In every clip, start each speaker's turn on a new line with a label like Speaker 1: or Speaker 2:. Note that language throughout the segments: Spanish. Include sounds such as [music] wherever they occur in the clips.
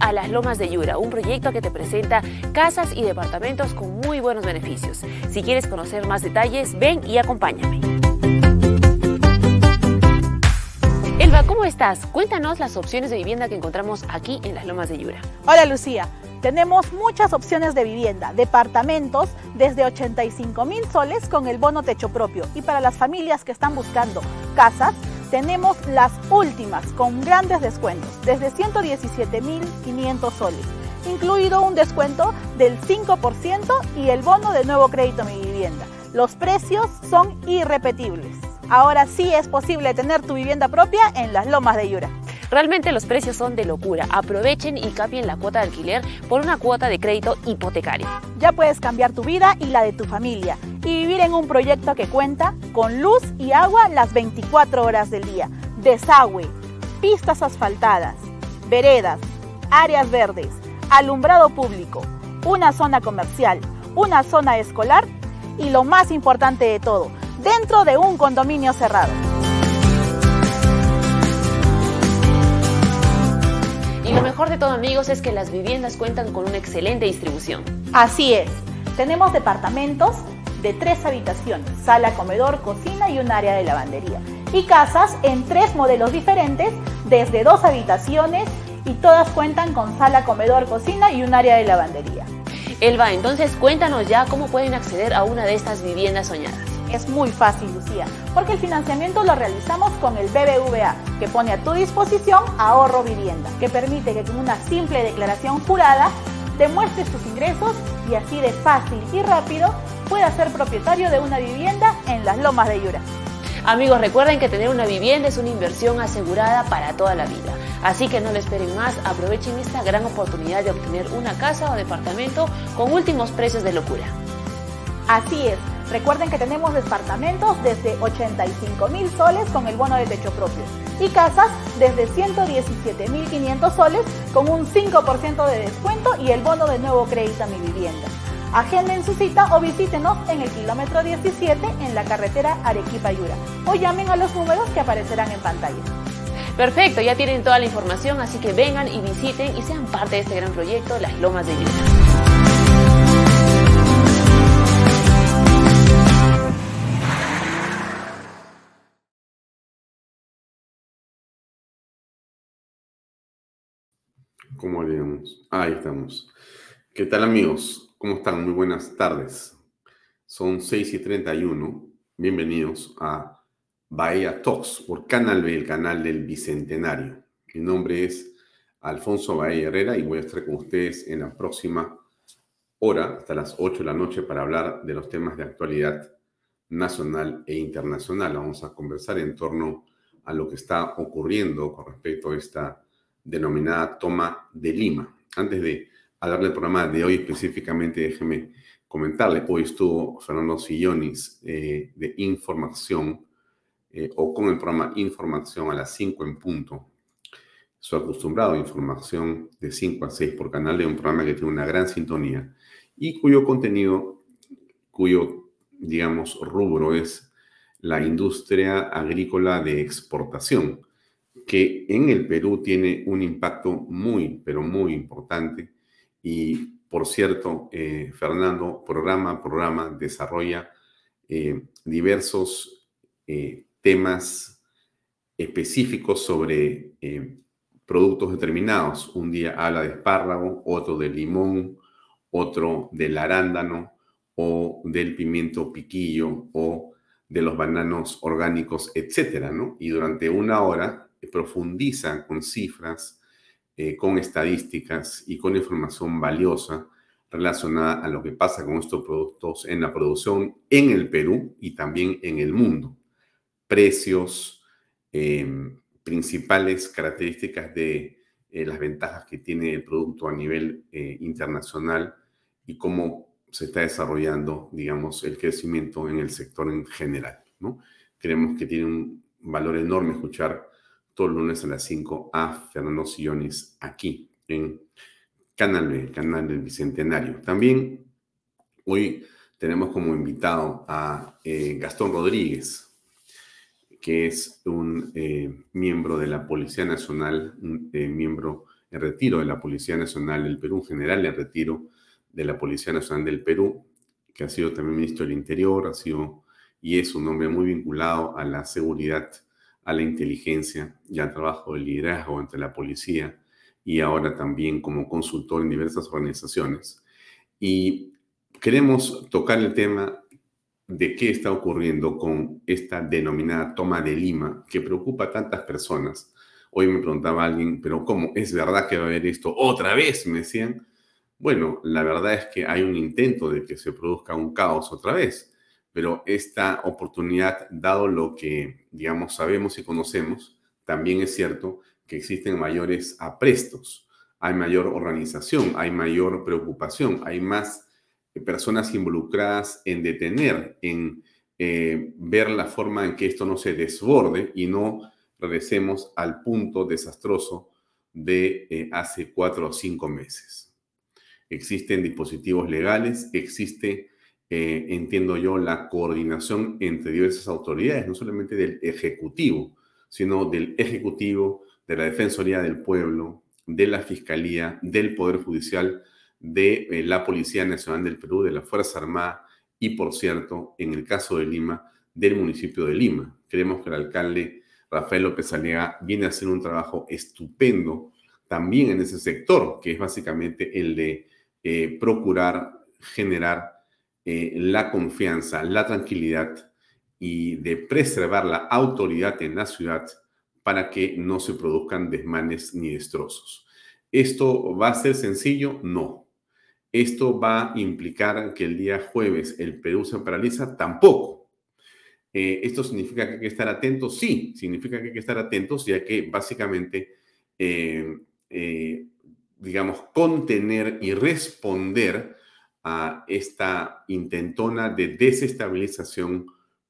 Speaker 1: A Las Lomas de Yura, un proyecto que te presenta casas y departamentos con muy buenos beneficios. Si quieres conocer más detalles, ven y acompáñame. Elba, ¿cómo estás? Cuéntanos las opciones de vivienda que encontramos aquí en Las Lomas de Yura.
Speaker 2: Hola Lucía, tenemos muchas opciones de vivienda, departamentos desde 85 mil soles con el bono techo propio y para las familias que están buscando casas tenemos las últimas con grandes descuentos, desde 117.500 soles, incluido un descuento del 5% y el bono de nuevo crédito mi vivienda. Los precios son irrepetibles. Ahora sí es posible tener tu vivienda propia en las lomas de Yura.
Speaker 1: Realmente los precios son de locura. Aprovechen y cambien la cuota de alquiler por una cuota de crédito hipotecario.
Speaker 2: Ya puedes cambiar tu vida y la de tu familia y vivir en un proyecto que cuenta con luz y agua las 24 horas del día, desagüe, pistas asfaltadas, veredas, áreas verdes, alumbrado público, una zona comercial, una zona escolar y lo más importante de todo, dentro de un condominio cerrado.
Speaker 1: Y lo mejor de todo amigos es que las viviendas cuentan con una excelente distribución.
Speaker 2: Así es, tenemos departamentos de tres habitaciones, sala, comedor, cocina y un área de lavandería. Y casas en tres modelos diferentes, desde dos habitaciones y todas cuentan con sala, comedor, cocina y un área de lavandería.
Speaker 1: Elba, entonces cuéntanos ya cómo pueden acceder a una de estas viviendas soñadas.
Speaker 2: Es muy fácil, Lucía, porque el financiamiento lo realizamos con el BBVA, que pone a tu disposición ahorro vivienda, que permite que con una simple declaración jurada demuestres tus ingresos y así de fácil y rápido puedas ser propietario de una vivienda en las lomas de Yura.
Speaker 1: Amigos, recuerden que tener una vivienda es una inversión asegurada para toda la vida. Así que no lo esperen más, aprovechen esta gran oportunidad de obtener una casa o departamento con últimos precios de locura.
Speaker 2: Así es, recuerden que tenemos departamentos desde 85 mil soles con el bono de techo propio y casas desde 117.500 soles con un 5% de descuento y el bono de nuevo crédito a mi vivienda. Agenden su cita o visítenos en el kilómetro 17 en la carretera Arequipa-Yura o llamen a los números que aparecerán en pantalla.
Speaker 1: Perfecto, ya tienen toda la información, así que vengan y visiten y sean parte de este gran proyecto, Las Lomas de Yura.
Speaker 3: ¿Cómo haríamos? Ahí estamos. ¿Qué tal amigos? ¿Cómo están? Muy buenas tardes. Son 6 y 31. Bienvenidos a Bahía Talks por Canal B, el canal del Bicentenario. Mi nombre es Alfonso Bahía Herrera y voy a estar con ustedes en la próxima hora, hasta las 8 de la noche, para hablar de los temas de actualidad nacional e internacional. Vamos a conversar en torno a lo que está ocurriendo con respecto a esta denominada toma de Lima. Antes de hablar del programa de hoy específicamente, déjeme comentarle, hoy estuvo Fernando Sillonis eh, de Información eh, o con el programa Información a las 5 en punto. Su acostumbrado información de 5 a 6 por canal de un programa que tiene una gran sintonía y cuyo contenido, cuyo, digamos, rubro es la industria agrícola de exportación que en el Perú tiene un impacto muy, pero muy importante. Y por cierto, eh, Fernando, programa a programa, desarrolla eh, diversos eh, temas específicos sobre productos determinados. Un día habla de espárrago, otro de limón, otro del arándano o del pimiento piquillo o de los bananos orgánicos, etcétera, ¿no? Y durante una hora profundizan con cifras, eh, con estadísticas y con información valiosa relacionada a lo que pasa con estos productos en la producción en el Perú y también en el mundo. Precios, em, principales características de eh, las ventajas que tiene el producto a nivel eh, internacional y cómo se está desarrollando, digamos, el crecimiento en el sector en general. ¿no? Creemos que tiene un valor enorme escuchar todos los lunes a las 5 a Fernando Sillones aquí en Canal B, Canal del Bicentenario. También hoy tenemos como invitado a eh, Gastón Rodríguez, que es un eh, miembro de la Policía Nacional, un eh, miembro en retiro de la Policía Nacional del Perú, general en retiro de la Policía Nacional del Perú, que ha sido también ministro del Interior, ha sido y es un hombre muy vinculado a la seguridad, a la inteligencia y al trabajo de liderazgo entre la policía y ahora también como consultor en diversas organizaciones. Y queremos tocar el tema de qué está ocurriendo con esta denominada toma de Lima que preocupa a tantas personas. Hoy me preguntaba alguien, pero ¿cómo? ¿Es verdad que va a haber esto otra vez? Me decían. Bueno, la verdad es que hay un intento de que se produzca un caos otra vez, pero esta oportunidad, dado lo que, digamos, sabemos y conocemos, también es cierto que existen mayores aprestos, hay mayor organización, hay mayor preocupación, hay más personas involucradas en detener, en eh, ver la forma en que esto no se desborde y no regresemos al punto desastroso de eh, hace cuatro o cinco meses. Existen dispositivos legales, existe, eh, entiendo yo, la coordinación entre diversas autoridades, no solamente del Ejecutivo, sino del Ejecutivo, de la Defensoría del Pueblo, de la Fiscalía, del Poder Judicial, de eh, la Policía Nacional del Perú, de la Fuerza Armada y, por cierto, en el caso de Lima, del municipio de Lima. Creemos que el alcalde Rafael López Aliaga viene a hacer un trabajo estupendo también en ese sector, que es básicamente el de eh, procurar generar eh, la confianza, la tranquilidad y de preservar la autoridad en la ciudad para que no se produzcan desmanes ni destrozos. ¿Esto va a ser sencillo? No. ¿Esto va a implicar que el día jueves el Perú se paraliza? Tampoco. Eh, ¿Esto significa que hay que estar atentos? Sí, significa que hay que estar atentos, ya que básicamente, eh, digamos, contener y responder a esta intentona de desestabilización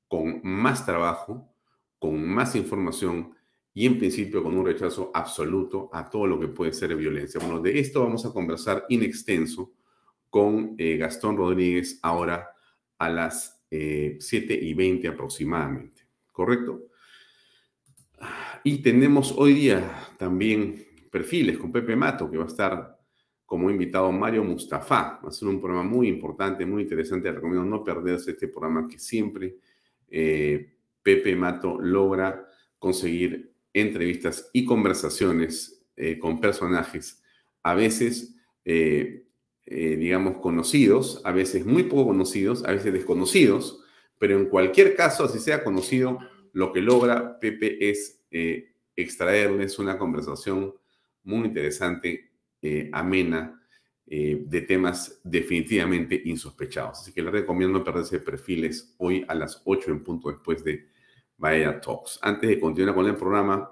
Speaker 3: con más trabajo, con más información y en principio con un rechazo absoluto a todo lo que puede ser violencia. Bueno, de esto vamos a conversar in extenso con eh, Gastón Rodríguez ahora a las 7 eh, y 20 aproximadamente, ¿correcto? Y tenemos hoy día también perfiles con Pepe Mato, que va a estar como invitado Mario Mustafa. Va a ser un programa muy importante, muy interesante. recomiendo no perderse este programa que siempre eh, Pepe Mato logra conseguir entrevistas y conversaciones con personajes, a veces eh, digamos, conocidos, a veces muy poco conocidos, a veces desconocidos, pero en cualquier caso, así sea conocido, lo que logra Pepe es eh, extraerles una conversación muy interesante, eh, amena, de temas definitivamente insospechados. Así que les recomiendo perderse perfiles hoy a las 8 en punto después de Vaya Talks. Antes de continuar con el programa,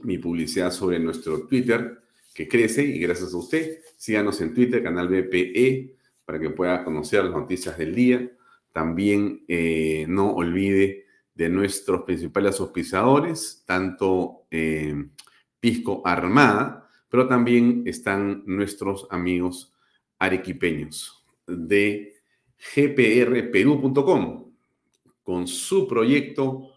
Speaker 3: mi publicidad sobre nuestro Twitter que crece y gracias a usted. Síganos en Twitter, canal BPE, para que pueda conocer las noticias del día. También eh, no olvide de nuestros principales auspiciadores, tanto eh, Pisco Armada, pero también están nuestros amigos arequipeños de gprperú.com con su proyecto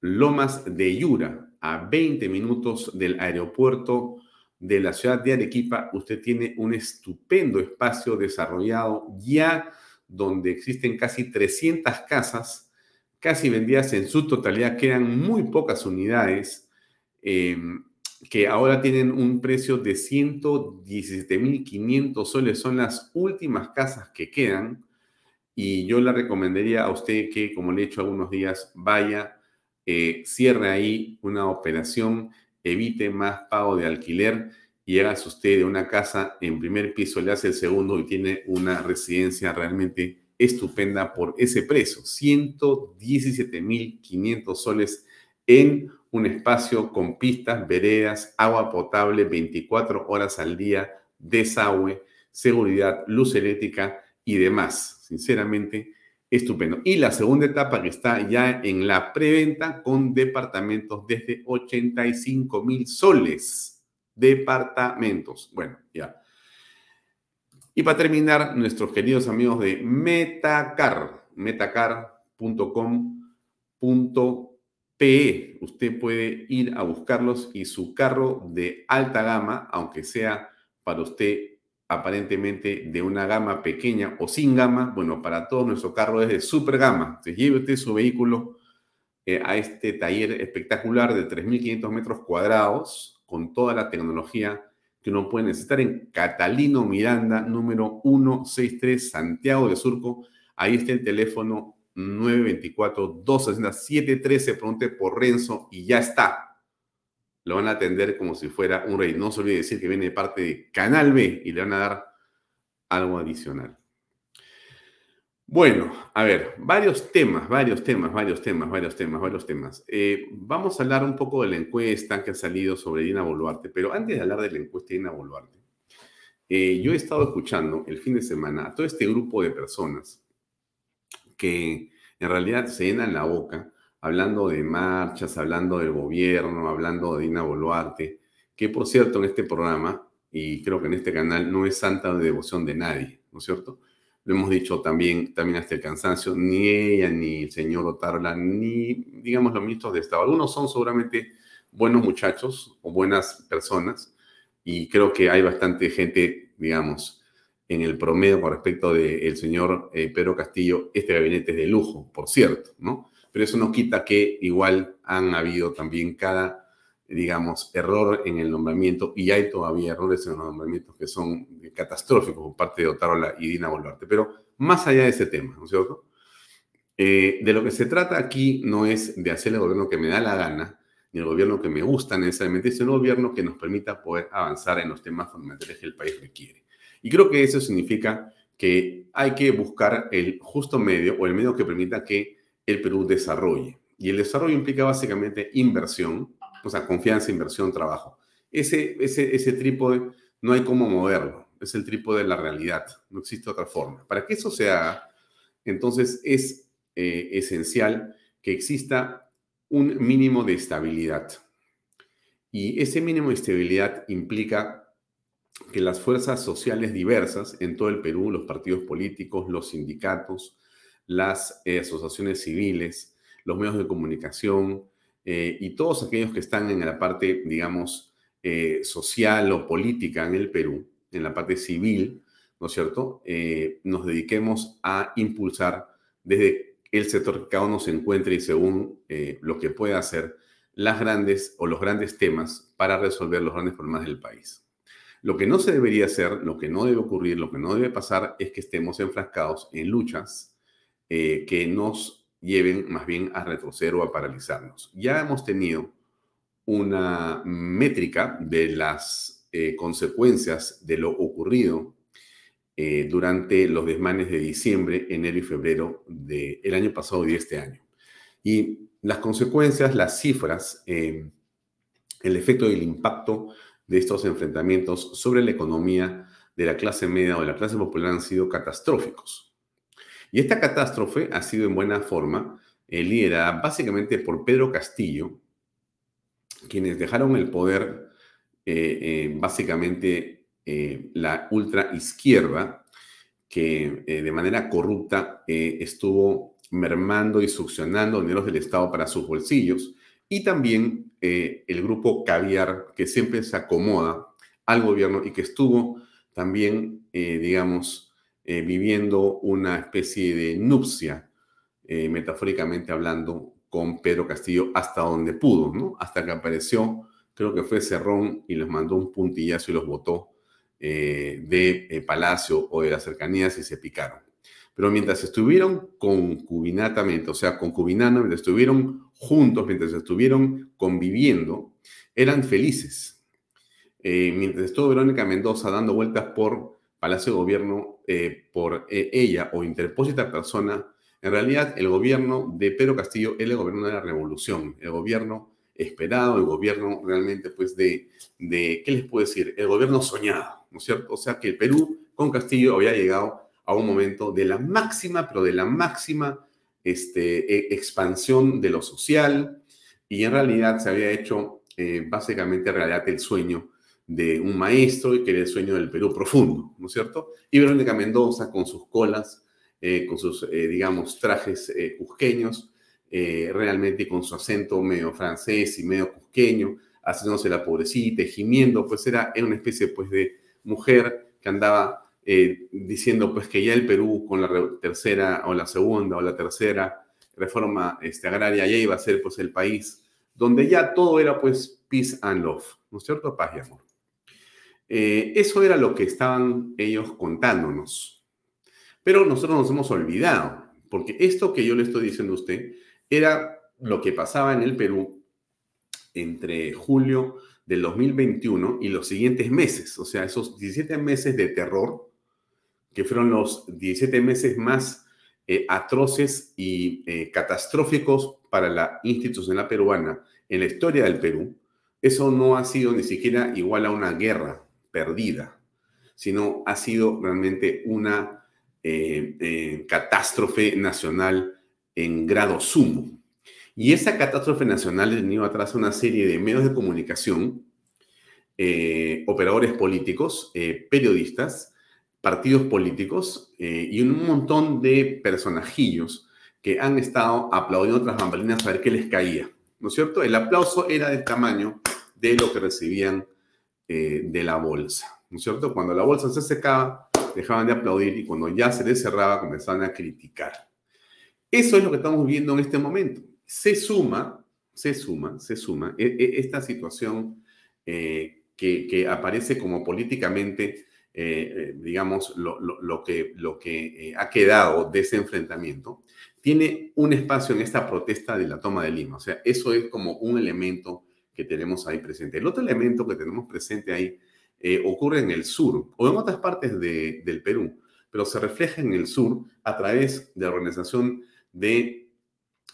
Speaker 3: Lomas de Yura, a 20 minutos del aeropuerto de la ciudad de Arequipa, usted tiene un estupendo espacio desarrollado ya donde existen casi 300 casas, casi vendidas en su totalidad, quedan muy pocas unidades. Em, que ahora tienen un precio de 117.500 soles. Son las últimas casas que quedan. Y yo le recomendaría a usted que, como le he dicho algunos días, vaya, eh, cierre ahí una operación, evite más pago de alquiler y hágase usted de una casa en primer piso, le hace el segundo y tiene una residencia realmente estupenda por ese precio. 117.500 soles en un espacio con pistas, veredas, agua potable 24 horas al día, desagüe, seguridad, luz eléctrica y demás. Sinceramente, estupendo. Y la segunda etapa que está ya en la preventa con departamentos desde 85 mil soles. Departamentos. Bueno, ya. Y para terminar, nuestros queridos amigos de Metacar, metacar.com.pe Usted puede ir a buscarlos y su carro de alta gama, aunque sea para usted aparentemente de una gama pequeña o sin gama, bueno, para todo nuestro carro es de super gama. Se lleve usted su vehículo eh, a este taller espectacular de 3.500 metros cuadrados con toda la tecnología que uno puede necesitar en Catalino Miranda, número 163, Santiago de Surco. Ahí está el teléfono 924-260-713, pregunte por Renzo y ya está. Lo van a atender como si fuera un rey. No se olvide decir que viene de parte de Canal B y le van a dar algo adicional. Bueno, a ver, varios temas, varios temas, varios temas, varios temas, varios temas. Eh, vamos a hablar un poco de la encuesta que ha salido sobre Dina Boluarte, pero antes de hablar de la encuesta de Dina Boluarte, eh, yo he estado escuchando el fin de semana a todo este grupo de personas que en realidad se llenan la boca hablando de marchas, hablando del gobierno, hablando de Dina Boluarte, que por cierto en este programa, y creo que en este canal, no es santa de devoción de nadie, ¿no es cierto? Lo hemos dicho también, también hasta el cansancio, ni ella, ni el señor Otarla, ni, digamos, los ministros de Estado. Algunos son seguramente buenos muchachos o buenas personas, y creo que hay bastante gente, digamos, en el promedio con respecto del señor eh, Pedro Castillo, este gabinete es de lujo, por cierto, ¿no? Pero eso no quita que igual han habido también cada, digamos, error en el nombramiento y hay todavía errores en los nombramientos que son catastróficos por parte de Otarola y Dina Boluarte. Pero más allá de ese tema, ¿no es cierto? Eh, de lo que se trata aquí no es de hacer el gobierno que me da la gana, ni el gobierno que me gusta necesariamente, sino un gobierno que nos permita poder avanzar en los temas fundamentales que el país requiere. Y creo que eso significa que hay que buscar el justo medio o el medio que permita que el Perú desarrolle. Y el desarrollo implica básicamente inversión, o sea, confianza, inversión, trabajo. Ese, ese, ese trípode no hay cómo moverlo, es el trípode de la realidad, no existe otra forma. Para que eso se haga, entonces es eh, esencial que exista un mínimo de estabilidad. Y ese mínimo de estabilidad implica que las fuerzas sociales diversas en todo el Perú, los partidos políticos, los sindicatos, las eh, asociaciones civiles, los medios de comunicación eh, y todos aquellos que están en la parte, digamos, eh, social o política en el Perú, en la parte civil, ¿no es cierto?, nos dediquemos a impulsar desde el sector que cada uno se encuentre y según lo que pueda hacer las grandes o los grandes temas para resolver los grandes problemas del país. Lo que no se debería hacer, lo que no debe ocurrir, lo que no debe pasar es que estemos enfrascados en luchas eh, que nos lleven más bien a retroceder o a paralizarnos. Ya hemos tenido una métrica de las eh, consecuencias de lo ocurrido eh, durante los desmanes de diciembre, enero y febrero del año pasado y de este año. Y las consecuencias, las cifras, el efecto y el impacto de estos enfrentamientos sobre la economía de la clase media o de la clase popular han sido catastróficos. Y esta catástrofe ha sido en buena forma eh, liderada básicamente por Pedro Castillo, quienes dejaron el poder eh, eh, básicamente la ultra izquierda, que de manera corrupta estuvo mermando y succionando dineros del Estado para sus bolsillos y también eh, el grupo Caviar, que siempre se acomoda al gobierno y que estuvo también, eh, digamos, eh, viviendo una especie de nupcia, metafóricamente hablando, con Pedro Castillo hasta donde pudo, ¿no? Hasta que apareció, creo que fue Cerrón y les mandó un puntillazo y los botó eh, de Palacio o de las cercanías y se picaron. Pero mientras estuvieron concubinatamente, o sea, concubinando, mientras estuvieron juntos, mientras estuvieron conviviendo, eran felices. Eh, mientras estuvo Verónica Mendoza dando vueltas por Palacio de Gobierno, por ella o interpósita persona, en realidad el gobierno de Pedro Castillo era el gobierno de la revolución, el gobierno esperado, el gobierno realmente pues de, de, ¿qué les puedo decir? El gobierno soñado, ¿no es cierto? O sea que el Perú con Castillo había llegado a un momento de la máxima, pero de la máxima este, e, expansión de lo social y en realidad se había hecho eh, básicamente realidad el sueño de un maestro y que era el sueño del Perú profundo, ¿no es cierto? Y Verónica Mendoza con sus colas, eh, con sus, eh, digamos, trajes cusqueños, realmente con su acento medio francés y medio cusqueño, haciéndose la pobrecita, gimiendo, pues era, una especie pues de mujer que andaba eh, diciendo pues que ya el Perú con la tercera o la segunda o la tercera reforma este, agraria ya iba a ser pues el país donde ya todo era pues peace and love, ¿no es cierto? Paz y amor. Eh, eso era lo que estaban ellos contándonos. Pero nosotros nos hemos olvidado, porque esto que yo le estoy diciendo a usted era lo que pasaba en el Perú entre julio del 2021 y los siguientes meses, o sea, esos 17 meses de terror, que fueron los 17 meses más eh, atroces y eh, catastróficos para la institucional peruana en la historia del Perú, eso no ha sido ni siquiera igual a una guerra perdida, sino ha sido realmente una eh, catástrofe nacional en grado sumo. Y esa catástrofe nacional ha tenido atrás una serie de medios de comunicación, operadores políticos, periodistas, partidos políticos eh, y un montón de personajillos que han estado aplaudiendo otras bambalinas a ver qué les caía. ¿No es cierto? El aplauso era del tamaño de lo que recibían de la bolsa. ¿No es cierto? Cuando la bolsa se secaba, dejaban de aplaudir y cuando ya se les cerraba, comenzaban a criticar. Eso es lo que estamos viendo en este momento. Se suma, se suma, se suma e, e, esta situación eh, que, aparece como políticamente, eh, eh, digamos, lo, que, lo que ha quedado de ese enfrentamiento, tiene un espacio en esta protesta de la toma de Lima. O sea, eso es como un elemento que tenemos ahí presente. El otro elemento que tenemos presente ahí ocurre en el sur o en otras partes del Perú, pero se refleja en el sur a través de la organización de,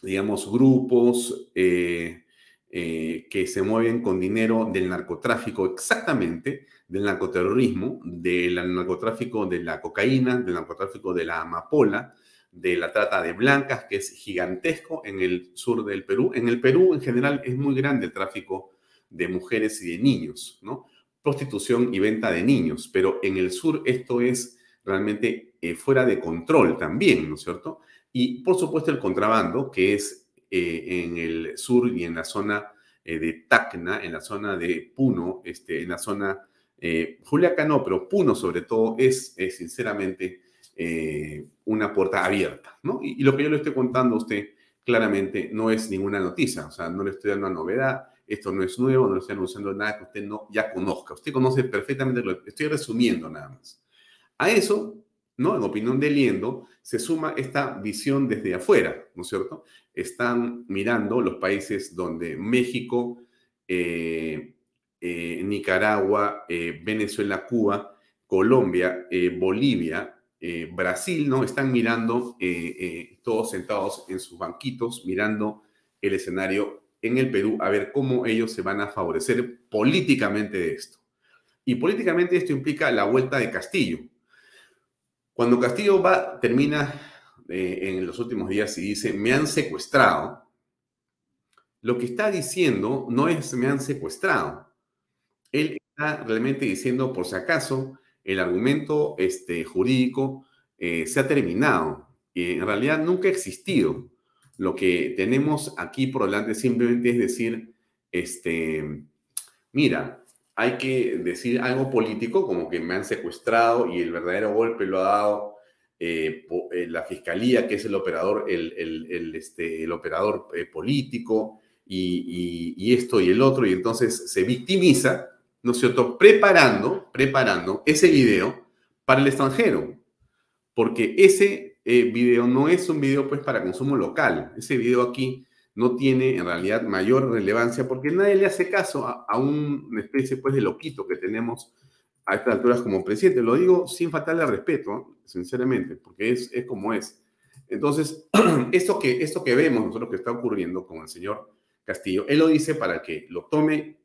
Speaker 3: digamos, grupos eh, eh, que se mueven con dinero del narcotráfico, exactamente, del narcoterrorismo, del narcotráfico de la cocaína, del narcotráfico de la amapola, de la trata de blancas, que es gigantesco en el sur del Perú. En el Perú, en general, es muy grande el tráfico de mujeres y de niños, ¿no? Prostitución y venta de niños, pero en el sur esto es realmente eh, fuera de control también, ¿no es cierto? Y por supuesto el contrabando, que es eh, en el sur y en la zona eh, de Tacna, en la zona de Puno, este, en la zona, eh, Juliaca no, pero Puno sobre todo, es, sinceramente una puerta abierta, ¿no? Y, lo que yo le estoy contando a usted claramente no es ninguna noticia, o sea, no le estoy dando una novedad, esto no es nuevo, no le estoy anunciando nada que usted no ya conozca, usted conoce perfectamente, lo estoy resumiendo nada más. A eso ¿no? En opinión de Liendo, se suma esta visión desde afuera, ¿no es cierto? Están mirando los países donde México, eh, eh, Nicaragua, eh, Venezuela, Cuba, Colombia, Bolivia, Brasil, ¿no? Están mirando todos sentados en sus banquitos, mirando el escenario en el Perú, a ver cómo ellos se van a favorecer políticamente de esto. Y políticamente esto implica la vuelta de Castillo, cuando Castillo va, termina eh, en los últimos días y dice, me han secuestrado, lo que está diciendo no es me han secuestrado. Él está realmente diciendo, por si acaso, el argumento este, jurídico eh, se ha terminado. Y en realidad nunca ha existido. Lo que tenemos aquí por delante simplemente es decir, este, mira, hay que decir algo político, como que me han secuestrado y el verdadero golpe lo ha dado eh, eh, la fiscalía, que es el operador, el, el, este, el operador eh, político, y, esto y el otro, y entonces se victimiza, ¿no es cierto?, preparando, preparando ese video para el extranjero, porque ese eh, video no es un video pues para consumo local, ese video aquí no tiene en realidad mayor relevancia porque nadie le hace caso a, una especie pues de loquito que tenemos a estas alturas como presidente. Lo digo sin faltarle respeto, sinceramente, porque es, es como es. Entonces, [clears throat] esto que, esto que vemos nosotros que está ocurriendo con el señor Castillo, él lo dice para que lo tome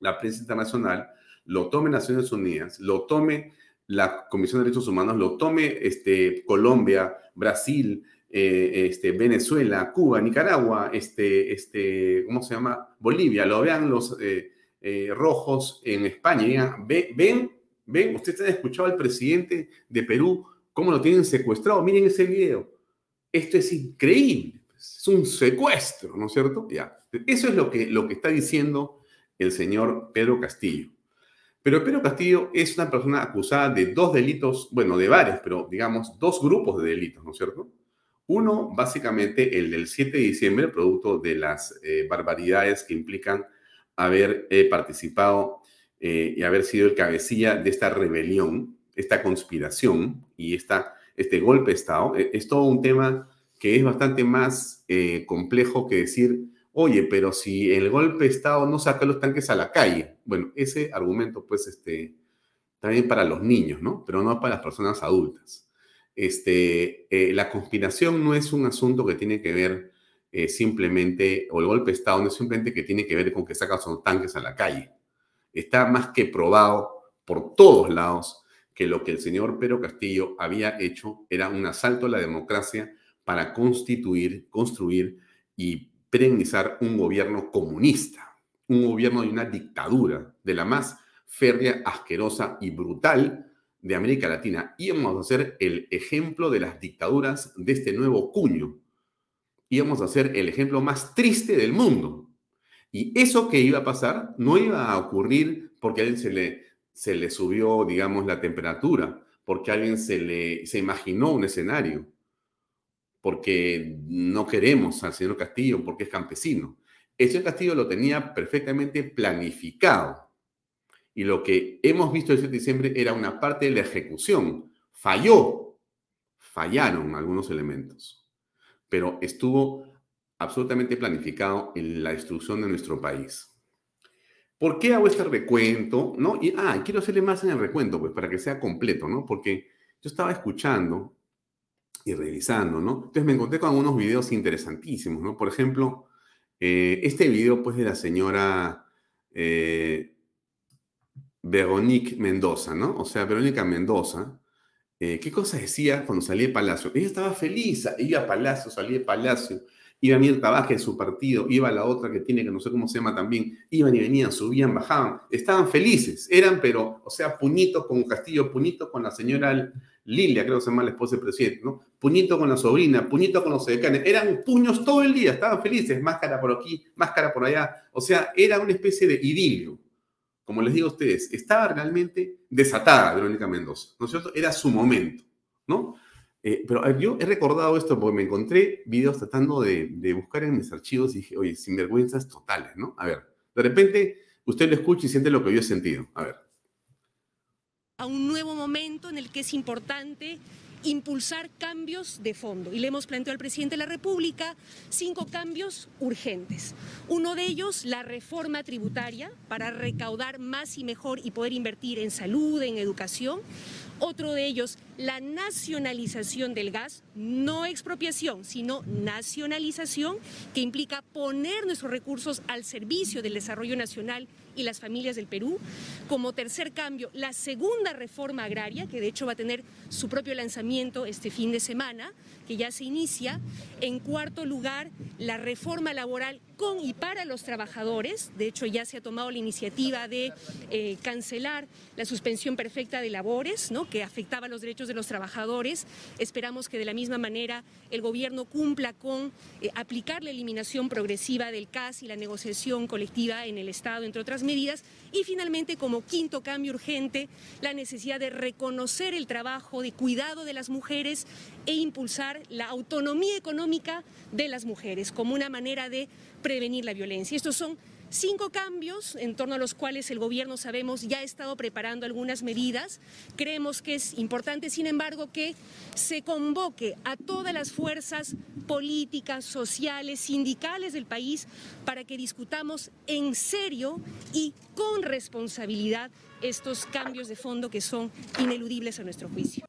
Speaker 3: la prensa internacional, lo tome Naciones Unidas, lo tome la Comisión de Derechos Humanos, lo tome este, Colombia, Brasil, eh, este, Venezuela, Cuba, Nicaragua, este, este, ¿cómo se llama? Bolivia, lo vean los eh, eh, rojos en España. ven, ven, ustedes han escuchado al presidente de Perú, cómo lo tienen secuestrado. Miren ese video. Esto es increíble. Es un secuestro, ¿no es cierto? Ya. Eso es lo que, lo que está diciendo el señor Pedro Castillo. Pero Pedro Castillo es una persona acusada de dos delitos, bueno, de varios, pero digamos dos grupos de delitos, ¿no es cierto? Uno, básicamente el del 7 de diciembre, producto de las eh, barbaridades que implican haber eh, participado eh, y haber sido el cabecilla de esta rebelión, esta conspiración y esta, este golpe de Estado. Es todo un tema que es bastante más complejo que decir, oye, pero si el golpe de Estado no saca los tanques a la calle. Bueno, ese argumento, pues, este, también para los niños, ¿no? Pero no para las personas adultas este, eh, la conspiración no es un asunto que tiene que ver eh, simplemente, o el golpe de Estado no es simplemente que tiene que ver con que sacan sus tanques a la calle. Está más que probado por todos lados que lo que el señor Pedro Castillo había hecho era un asalto a la democracia para constituir, construir y perennizar un gobierno comunista, un gobierno de una dictadura, de la más férrea, asquerosa y brutal de América Latina. Íbamos a ser el ejemplo de las dictaduras de este nuevo cuño. Íbamos a ser el ejemplo más triste del mundo. Y eso que iba a pasar no iba a ocurrir porque a alguien se le, se le subió, digamos, la temperatura, porque a alguien se le se imaginó un escenario, porque no queremos al señor Castillo, porque es campesino. El señor Castillo lo tenía perfectamente planificado y lo que hemos visto el 7 de diciembre era una parte de la ejecución. Falló, fallaron algunos elementos, pero estuvo absolutamente planificado en la destrucción de nuestro país. ¿Por qué hago este recuento? ¿No? Y, ah, quiero hacerle más en el recuento, pues, para que sea completo, ¿no? Porque yo estaba escuchando y revisando, ¿no? Entonces me encontré con algunos videos interesantísimos, ¿no? Por ejemplo, eh, este video, pues, de la señora eh, Veronique Mendoza, ¿no? O sea, Verónica Mendoza, eh, ¿qué cosa decía cuando salía de Palacio? Ella estaba feliz, iba a Palacio, salía de Palacio, iba a Mirta Baja de su partido, iba a la otra que tiene, que no sé cómo se llama también, iban y venían, subían, bajaban, estaban felices, eran, pero, o sea, puñito con Castillo, puñito con la señora Lilia, creo que se llama la esposa del presidente, ¿no? Puñito con la sobrina, puñito con los decanes, eran puños todo el día, estaban felices, máscara por aquí, máscara por allá, o sea, era una especie de idilio como les digo a ustedes, estaba realmente desatada Verónica Mendoza, ¿no es cierto? Era su momento, ¿no? Eh, pero yo he recordado esto porque me encontré videos tratando de, de, buscar en mis archivos y dije, oye, sinvergüenzas totales, ¿no? A ver, de repente usted lo escucha y siente lo que yo he sentido. A ver.
Speaker 4: A un nuevo momento en el que es importante impulsar cambios de fondo. Y le hemos planteado al presidente de la República cinco cambios urgentes. Uno de ellos, la reforma tributaria para recaudar más y mejor y poder invertir en salud, en educación. Otro de ellos, la nacionalización del gas, no expropiación, sino nacionalización, que implica poner nuestros recursos al servicio del desarrollo nacional y las familias del Perú. Como tercer cambio, la segunda reforma agraria, que de hecho va a tener su propio lanzamiento este fin de semana, que ya se inicia. En cuarto lugar, la reforma laboral con y para los trabajadores. De hecho, ya se ha tomado la iniciativa de eh, cancelar la suspensión perfecta de labores, ¿no? que afectaba los derechos de los trabajadores. Esperamos que de la misma manera el gobierno cumpla con eh, aplicar la eliminación progresiva del CAS y la negociación colectiva en el Estado, entre otras
Speaker 5: medidas. Y finalmente, como quinto cambio urgente, la necesidad de reconocer el trabajo de cuidado de las mujeres e impulsar la autonomía económica de las mujeres como una manera de prevenir la violencia. Estos son Cinco cambios en torno a los cuales el gobierno, sabemos, ya ha estado preparando algunas medidas. Creemos que es importante, sin embargo, que se convoque a todas las fuerzas políticas, sociales, sindicales del país para que discutamos en serio y con responsabilidad estos cambios de fondo que son ineludibles a nuestro juicio.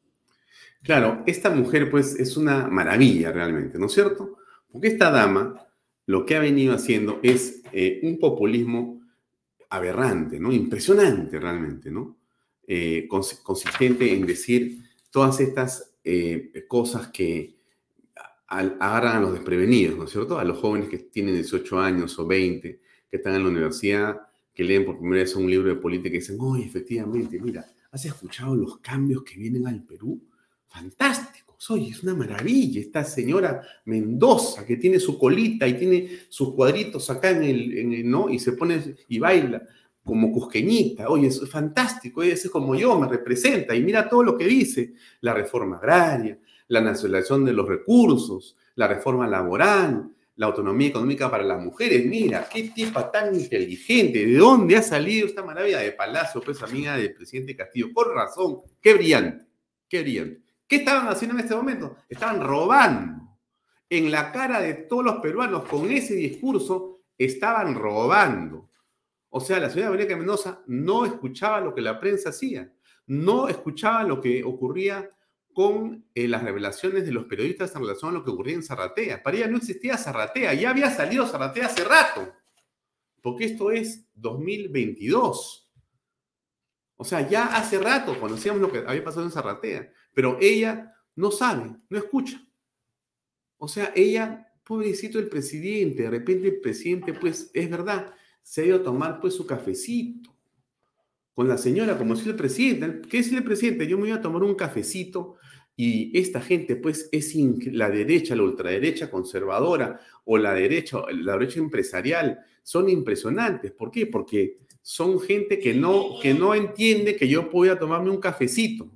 Speaker 3: Claro, esta mujer pues es una maravilla realmente, ¿no es cierto? Porque esta dama lo que ha venido haciendo es eh, un populismo aberrante. Impresionante realmente. Eh, consistente en decir todas estas eh, cosas que agarran a los desprevenidos, ¿no es cierto? A los jóvenes que tienen 18 años o 20, que están en la universidad, que leen por primera vez un libro de política y dicen, oye, efectivamente, mira, ¿has escuchado los cambios que vienen al Perú? Fantástico Oye, es una maravilla esta señora Mendoza que tiene su colita y tiene sus cuadritos acá en el, ¿no? Y se pone y baila como cusqueñita. Oye, es fantástico, es como yo, me representa. Y mira todo lo que dice, la reforma agraria, la nacionalización de los recursos, la reforma laboral, la autonomía económica para las mujeres. Mira, qué tipa tan inteligente. ¿De dónde ha salido esta maravilla de Palacio, pues amiga del presidente Castillo? Por razón, qué brillante, qué brillante. ¿Qué estaban haciendo en este momento? Estaban robando. En la cara de todos los peruanos con ese discurso, estaban robando. O sea, la señora Verónica Mendoza no escuchaba lo que la prensa hacía, no escuchaba lo que ocurría con eh, las revelaciones de los periodistas en relación a lo que ocurría en Zarratea. Para ella no existía Zarratea, ya había salido Zarratea hace rato, porque esto es 2022. O sea, ya hace rato conocíamos lo que había pasado en Zarratea. Pero ella no sabe, no escucha. O sea, ella, pobrecito el presidente, de repente el presidente, pues, es verdad, se ha ido a tomar pues su cafecito con la señora, como si el presidente. ¿Qué es el presidente? Yo me voy a tomar un cafecito y esta gente, pues, es la derecha, la ultraderecha conservadora o la derecha, la derecha empresarial, son impresionantes. ¿Por qué? Porque son gente que no, que no entiende que yo pueda tomarme un cafecito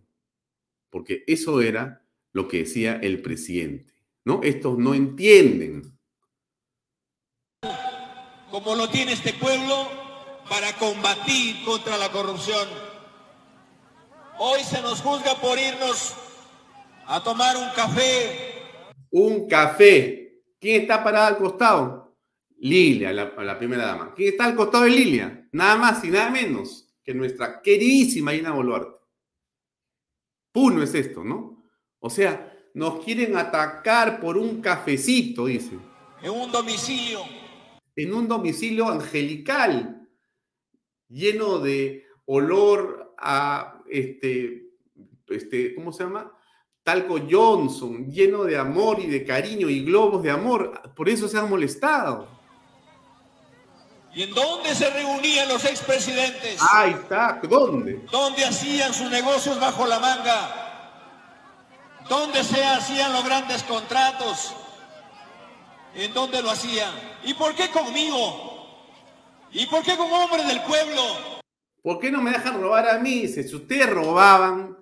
Speaker 3: porque eso era lo que decía el presidente. ¿no? Estos no entienden.
Speaker 6: Como lo tiene este pueblo para combatir contra la corrupción. Hoy se nos juzga por irnos a tomar un café.
Speaker 3: Un café. ¿Quién está parada al costado? Lilia, la, la, primera dama. ¿Quién está al costado de Lilia? Nada más y nada menos que nuestra queridísima Ina Boluarte. Uno es esto, ¿no? O sea, nos quieren atacar por un cafecito, dice.
Speaker 6: En un domicilio.
Speaker 3: En un domicilio angelical, lleno de olor a, este, este, ¿cómo se llama? Talco Johnson, lleno de amor y de cariño y globos de amor. Por eso se han molestado.
Speaker 6: ¿Y en dónde se reunían los expresidentes?
Speaker 3: Ahí está, ¿dónde?
Speaker 6: ¿Dónde hacían sus negocios bajo la manga? ¿Dónde se hacían los grandes contratos? ¿En dónde lo hacían? ¿Y por qué conmigo? ¿Y por qué con hombres del pueblo?
Speaker 3: ¿Por qué no me dejan robar a mí? Si ustedes robaban,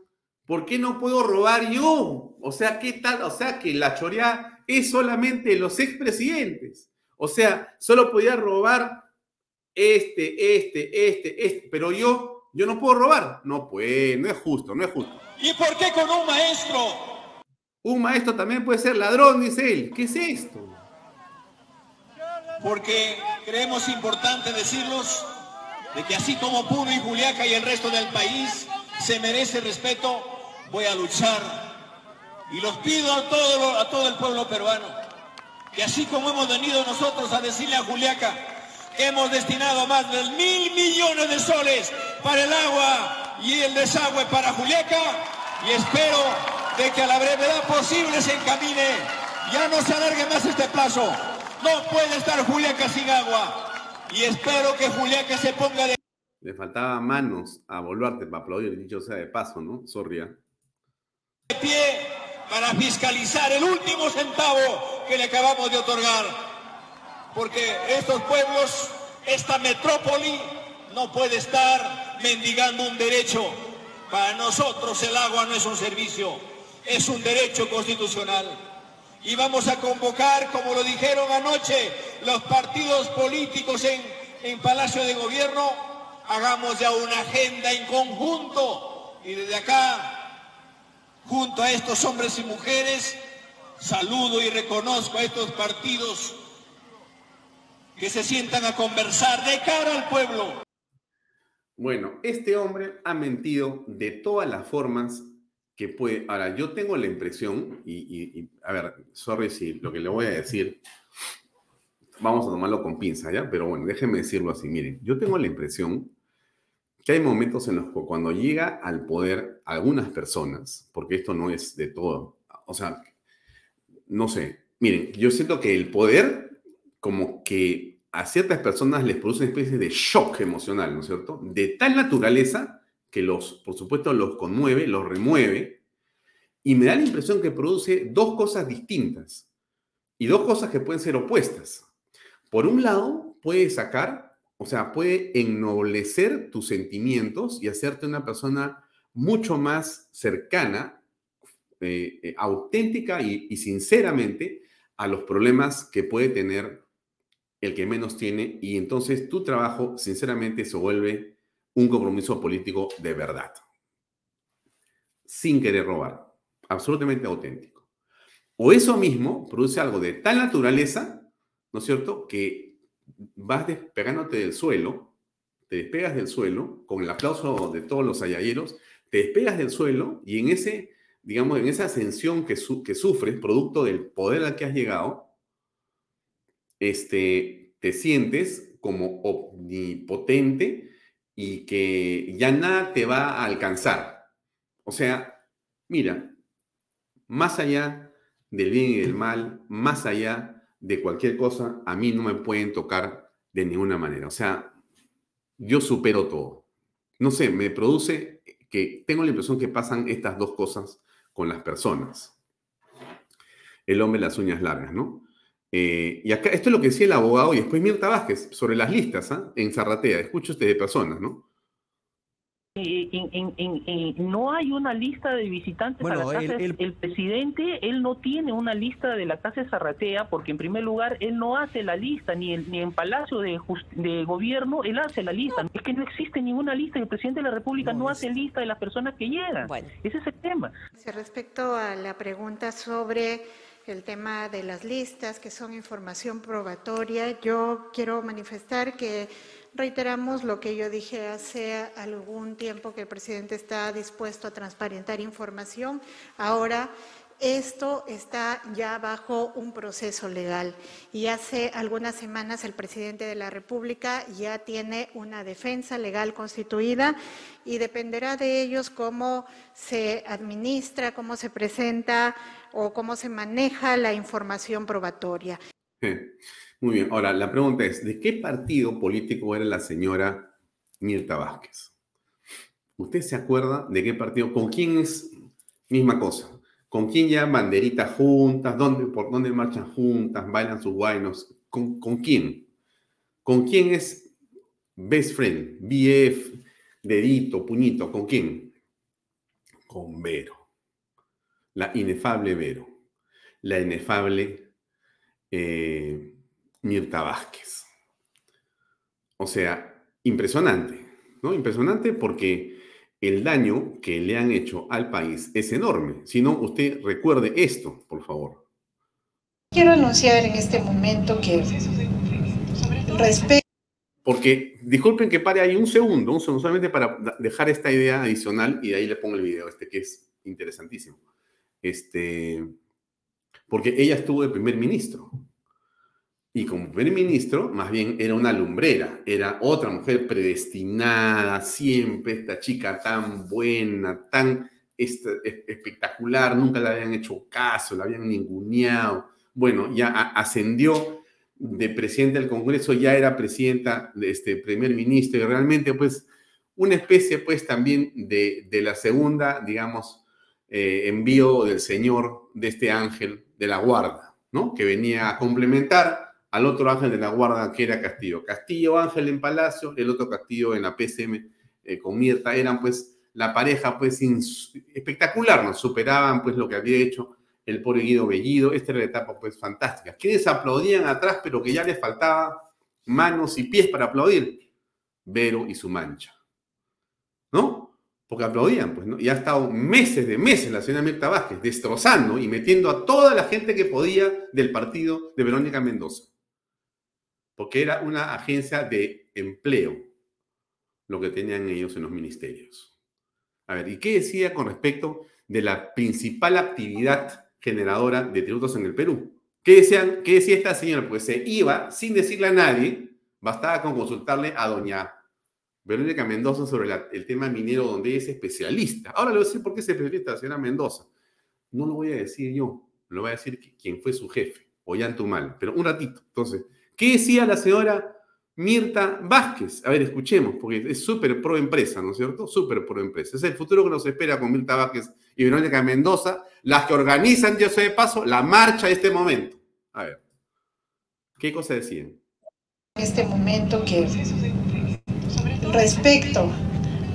Speaker 3: ¿por qué no puedo robar yo? O sea, ¿qué tal? O sea, que la chorea es solamente los expresidentes. O sea, solo podía robar este, este, este, este, pero yo, yo no puedo robar. No puede, no es justo, no es justo.
Speaker 6: ¿Y por qué con un maestro?
Speaker 3: Un maestro también puede ser ladrón, dice él. ¿Qué es esto?
Speaker 6: Porque creemos importante decirlos de que así como Puno y Juliaca y el resto del país se merece respeto, voy a luchar. Y los pido a todo, a todo el pueblo peruano, que así como hemos venido nosotros a decirle a Juliaca, Hemos destinado más de mil millones de soles para el agua y el desagüe para Juliaca y espero de que a la brevedad posible se encamine. Ya no se alargue más este plazo. No puede estar Juliaca sin agua. Y espero que Juliaca se ponga de...
Speaker 3: Le faltaba manos a Boluarte para aplaudir, dicho sea de paso, ¿no? Sorria.
Speaker 6: De pie para fiscalizar el último centavo que le acabamos de otorgar porque estos pueblos, esta metrópoli, no puede estar mendigando un derecho. Para nosotros el agua no es un servicio, es un derecho constitucional. Y vamos a convocar, como lo dijeron anoche los partidos políticos en, en Palacio de Gobierno, hagamos ya una agenda en conjunto. Y desde acá, junto a estos hombres y mujeres, saludo y reconozco a estos partidos que se sientan a conversar de cara al pueblo.
Speaker 3: Bueno, este hombre ha mentido de todas las formas que puede. Ahora, yo tengo la impresión, y, a ver, sorry si lo que le voy a decir, vamos a tomarlo con pinza, ¿ya? Pero bueno, déjenme decirlo así. Miren, yo tengo la impresión que hay momentos en los que cuando llega al poder algunas personas, porque esto no es de todo, o sea, no sé, miren, yo siento que el poder como que a ciertas personas les produce una especie de shock emocional, ¿no es cierto? De tal naturaleza que los, por supuesto, los conmueve, los remueve, y me da la impresión que produce dos cosas distintas y dos cosas que pueden ser opuestas. Por un lado, puede sacar, o sea, puede ennoblecer tus sentimientos y hacerte una persona mucho más cercana, eh, eh, auténtica y, y sinceramente a los problemas que puede tener el que menos tiene, y entonces tu trabajo, sinceramente, se vuelve un compromiso político de verdad, sin querer robar, absolutamente auténtico. O eso mismo produce algo de tal naturaleza, ¿no es cierto?, que vas despegándote del suelo, te despegas del suelo, con el aplauso de todos los ayayeros, te despegas del suelo y en ese, digamos, en esa ascensión que, que sufres, producto del poder al que has llegado, este, te sientes como omnipotente y que ya nada te va a alcanzar. O sea, mira, más allá del bien y del mal, más allá de cualquier cosa, a mí no me pueden tocar de ninguna manera. O sea, yo supero todo. No sé, me produce que tengo la impresión que pasan estas dos cosas con las personas. El hombre las uñas largas, ¿no? Eh, y acá, esto es lo que decía el abogado y después Mirta Vázquez sobre las listas ¿ah? en Zarratea. Escucho usted de personas, ¿no?
Speaker 7: no hay una lista de visitantes a la casa. El, presidente, él no tiene una lista de la casa de Zarratea porque en primer lugar él no hace la lista, ni, ni en Palacio de, de, Gobierno él hace la lista. Es que no existe ninguna lista, el presidente de la República no, hace lista de las personas que llegan. Ese es el tema.
Speaker 8: Respecto a la pregunta sobre el tema de las listas, que son información probatoria. Yo quiero manifestar que reiteramos lo que yo dije hace algún tiempo, que el presidente está dispuesto a transparentar información. Ahora, esto está ya bajo un proceso legal y hace algunas semanas el presidente de la República ya tiene una defensa legal constituida y dependerá de ellos cómo se administra, cómo se presenta o cómo se maneja la información probatoria.
Speaker 3: Muy bien. Ahora, la pregunta es, ¿de qué partido político era la señora Mirta Vázquez? ¿Usted se acuerda de qué partido? ¿Con quién es? Misma cosa. ¿Con quién ya banderitas juntas? ¿Dónde, ¿Por dónde marchan juntas? ¿Bailan sus guainos? ¿Con, ¿Con quién? ¿Con quién es best friend? BF, dedito, puñito. ¿Con quién? Con Vero la inefable Vero, la inefable eh, Mirta Vázquez. O sea, impresionante, ¿no? Impresionante porque el daño que le han hecho al país es enorme. Si no, usted recuerde esto, por favor.
Speaker 8: Quiero anunciar en este momento que respecto...
Speaker 3: Porque, disculpen que pare ahí un segundo, un segundo, solamente para dejar esta idea adicional y de ahí le pongo el video este que es interesantísimo este, porque ella estuvo de primer ministro. Y como primer ministro, más bien era una lumbrera, era otra mujer predestinada, siempre esta chica tan buena, tan espectacular, nunca le habían hecho caso, la habían ninguneado. Bueno, ya ascendió de presidente del Congreso, ya era presidenta de este primer ministro, y realmente, pues, una especie, pues, también de, de la segunda, digamos, eh, envío del Señor de este ángel de la guarda, ¿no? Que venía a complementar al otro ángel de la guarda que era Castillo. Castillo, Ángel en Palacio, el otro Castillo en la PCM eh, con Mirta, eran pues la pareja pues espectacular, nos superaban pues lo que había hecho el pobre Guido Bellido, esta era la etapa pues fantástica. Quienes aplaudían atrás, pero que ya les faltaba manos y pies para aplaudir? Vero y su mancha. ¿No? Porque aplaudían, pues, ¿no? Y ha estado meses de meses la señora Mirta Vázquez destrozando y metiendo a toda la gente que podía del partido de Verónica Mendoza. Porque era una agencia de empleo lo que tenían ellos en los ministerios. A ver, ¿y qué decía con respecto de la principal actividad generadora de tributos en el Perú? ¿Qué, decían, ¿Qué decía esta señora? Pues se iba sin decirle a nadie, bastaba con consultarle a doña Verónica Mendoza sobre el tema minero donde es especialista. Ahora le voy a decir por qué es especialista la señora Mendoza. No lo voy a decir yo, lo voy a decir quien fue su jefe, Ollantumal. Pero un ratito. Entonces, ¿qué decía la señora Mirta Vázquez? A ver, escuchemos, porque es súper pro empresa, ¿no es cierto? Súper pro empresa. Es el futuro que nos espera con Mirta Vázquez y Verónica Mendoza, las que organizan, yo sé de paso, la marcha de este momento. A ver, ¿qué cosa decían?
Speaker 8: En este momento que respecto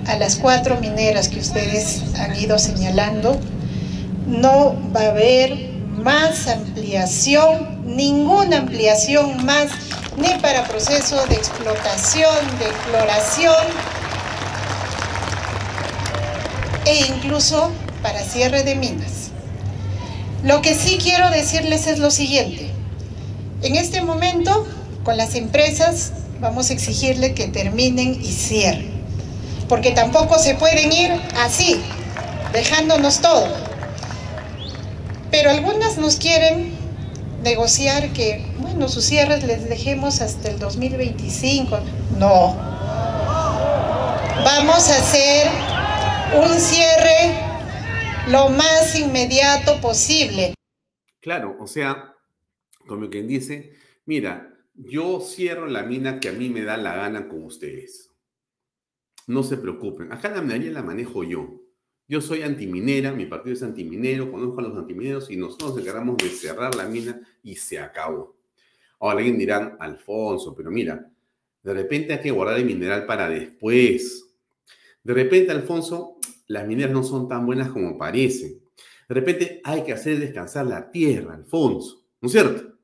Speaker 8: a las cuatro mineras que ustedes han ido señalando, no va a haber más ampliación, ninguna ampliación más, ni para proceso de explotación, de exploración, e incluso para cierre de minas. Lo que sí quiero decirles es lo siguiente. En este momento, con las empresas vamos a exigirle que terminen y cierren. Porque tampoco se pueden ir así, dejándonos todo. Pero algunas nos quieren negociar que, bueno, sus cierres les dejemos hasta el 2025. No. Vamos a hacer un cierre lo más inmediato posible.
Speaker 3: Claro, o sea, como quien dice, mira, yo cierro la mina que a mí me da la gana con ustedes. No se preocupen. Acá la minería la manejo yo. Yo soy antiminera, mi partido es antiminero, conozco a los antimineros y nosotros nos encargamos de cerrar la mina y se acabó. Ahora alguien dirá, Alfonso, pero mira, de repente hay que guardar el mineral para después. De repente, Alfonso, las mineras no son tan buenas como parecen. De repente hay que hacer descansar la tierra, Alfonso. ¿No es cierto?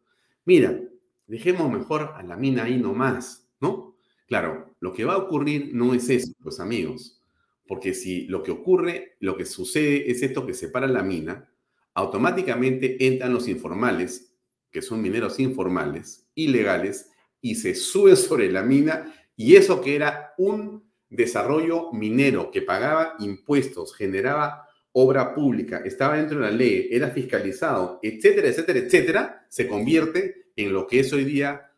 Speaker 3: Mira, dejemos mejor a la mina ahí nomás, ¿no? Claro, lo que va a ocurrir no es eso, pues amigos, porque si lo que ocurre, lo que sucede es esto que separa la mina, automáticamente entran los informales, que son mineros informales, ilegales, y se suben [laughs] sobre la mina, y eso que era un desarrollo minero que pagaba impuestos, generaba obra pública, estaba dentro de la ley, era fiscalizado, etcétera, etcétera, etcétera, se convierte en lo que es hoy día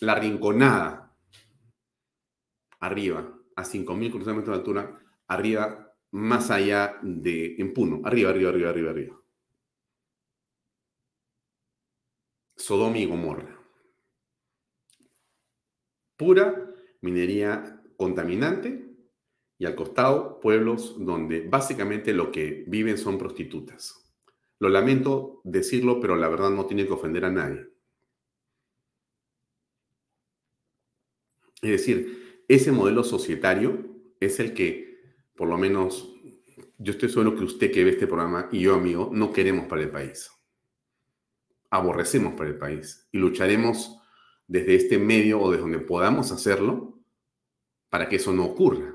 Speaker 3: la rinconada, arriba, a 5.000 cruzamientos de altura, arriba, más allá de, en Puno, arriba, arriba, arriba, arriba, arriba. Sodoma y Gomorra. Pura minería contaminante y al costado pueblos donde básicamente lo que viven son prostitutas. Lo lamento decirlo, pero la verdad no tiene que ofender a nadie. Es decir, ese modelo societario es el que, por lo menos, yo estoy seguro que usted que ve este programa y yo, amigo, no queremos para el país. Aborrecemos para el país y lucharemos desde este medio o desde donde podamos hacerlo para que eso no ocurra.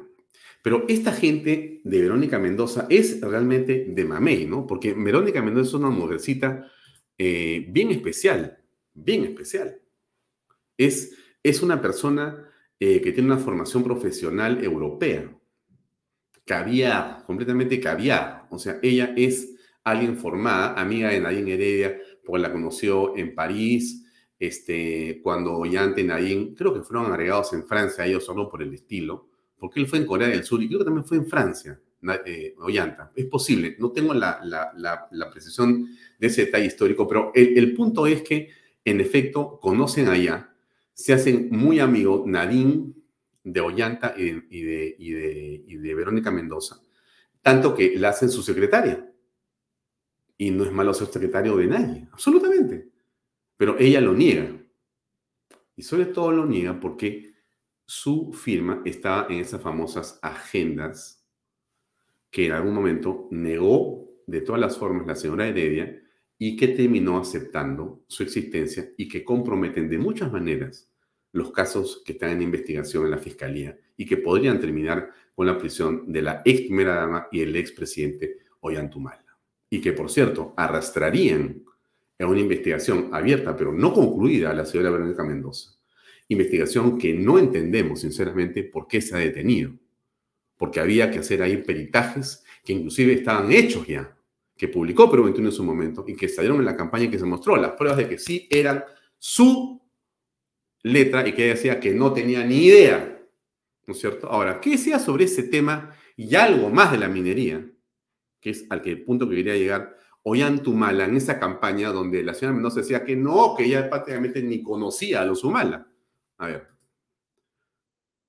Speaker 3: Pero esta gente de Verónica Mendoza es realmente de mamey, ¿no? Porque Verónica Mendoza es una mujercita eh, bien especial, bien especial. Es, es una persona eh, que tiene una formación profesional europea. Caviar, completamente caviar. O sea, ella es alguien formada, amiga de Nadine Heredia, porque la conoció en París, este, cuando Ollanta y Nadine, creo que fueron agregados en Francia, ellos solo por el estilo, porque él fue en Corea del Sur y creo que también fue en Francia, eh, Ollanta. Es posible, no tengo la, la, precisión de ese detalle histórico, pero el, el punto es que, en efecto, conocen allá se hacen muy amigos Nadine de Ollanta y de, y de, Verónica Mendoza, tanto que la hacen su secretaria. Y no es malo ser secretario de nadie, absolutamente. Pero ella lo niega. Y sobre todo lo niega porque su firma estaba en esas famosas agendas que en algún momento negó de todas las formas la señora Heredia y que terminó aceptando su existencia y que comprometen de muchas maneras los casos que están en investigación en la Fiscalía y que podrían terminar con la prisión de la ex primera dama y el ex presidente Ollantumala. Y que, por cierto, arrastrarían a una investigación abierta pero no concluida a la señora Verónica Mendoza. Investigación que no entendemos, sinceramente, por qué se ha detenido. Porque había que hacer ahí peritajes que inclusive estaban hechos ya, que publicó Perú 21 en su momento y que salieron en la campaña y que se mostró las pruebas de que sí eran su letra y que decía que no tenía ni idea ¿no es cierto? Ahora, ¿qué decía sobre ese tema y algo más de la minería? Que es al que, punto que quería llegar. Ollantumala, en esa campaña donde la señora Mendoza decía que no, que ella prácticamente ni conocía a los Humala. A ver.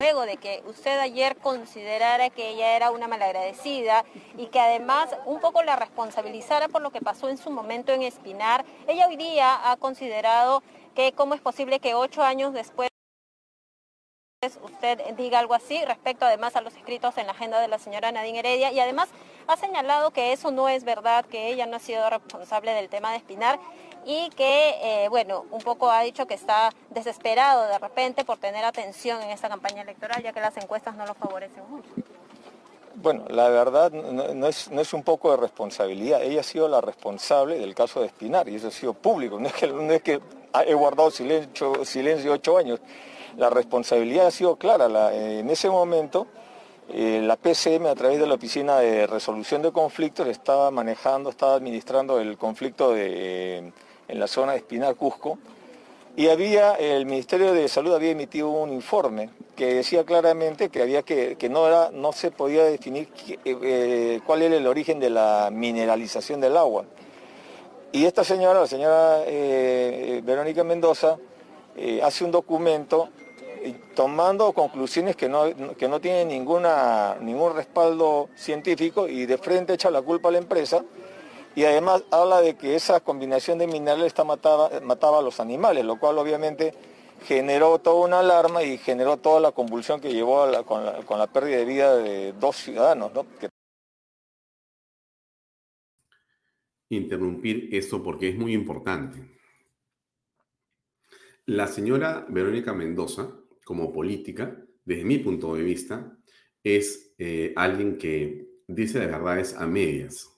Speaker 9: Luego de que usted ayer considerara que ella era una malagradecida y que además un poco la responsabilizara por lo que pasó en su momento en Espinar, ella hoy día ha considerado que cómo es posible que ocho años después usted diga algo así respecto además a los escritos en la agenda de la señora Nadine Heredia y además ha señalado que eso no es verdad, que ella no ha sido responsable del tema de Espinar y que, eh, bueno, un poco ha dicho que está desesperado de repente por tener atención en esta campaña electoral, ya que las encuestas no lo favorecen mucho.
Speaker 10: Bueno, la verdad no, es, no, es, un poco de responsabilidad. Ella ha sido la responsable del caso de Espinar y eso ha sido público. No es que, que he guardado silencio, silencio ocho años la responsabilidad ha sido clara. en ese momento, eh, la PCM a través de la Oficina de Resolución de Conflictos estaba manejando, estaba administrando el conflicto en la zona de Espinar, Cusco, y había, el Ministerio de Salud había emitido un informe que decía claramente que, había que, no, era, no se podía definir eh, cuál era el origen de la mineralización del agua. Y esta señora, la señora eh, Verónica Mendoza, hace un documento tomando conclusiones que no, que no tienen ninguna, ningún respaldo científico y de frente echa la culpa a la empresa y además habla de que esa combinación de minerales mataba, mataba a los animales, lo cual obviamente generó toda una alarma y generó toda la convulsión que llevó con, la, pérdida de vida de dos ciudadanos.
Speaker 3: Interrumpir esto porque es muy importante. La señora Verónica Mendoza como política, desde mi punto de vista, es eh, alguien que dice las verdades a medias.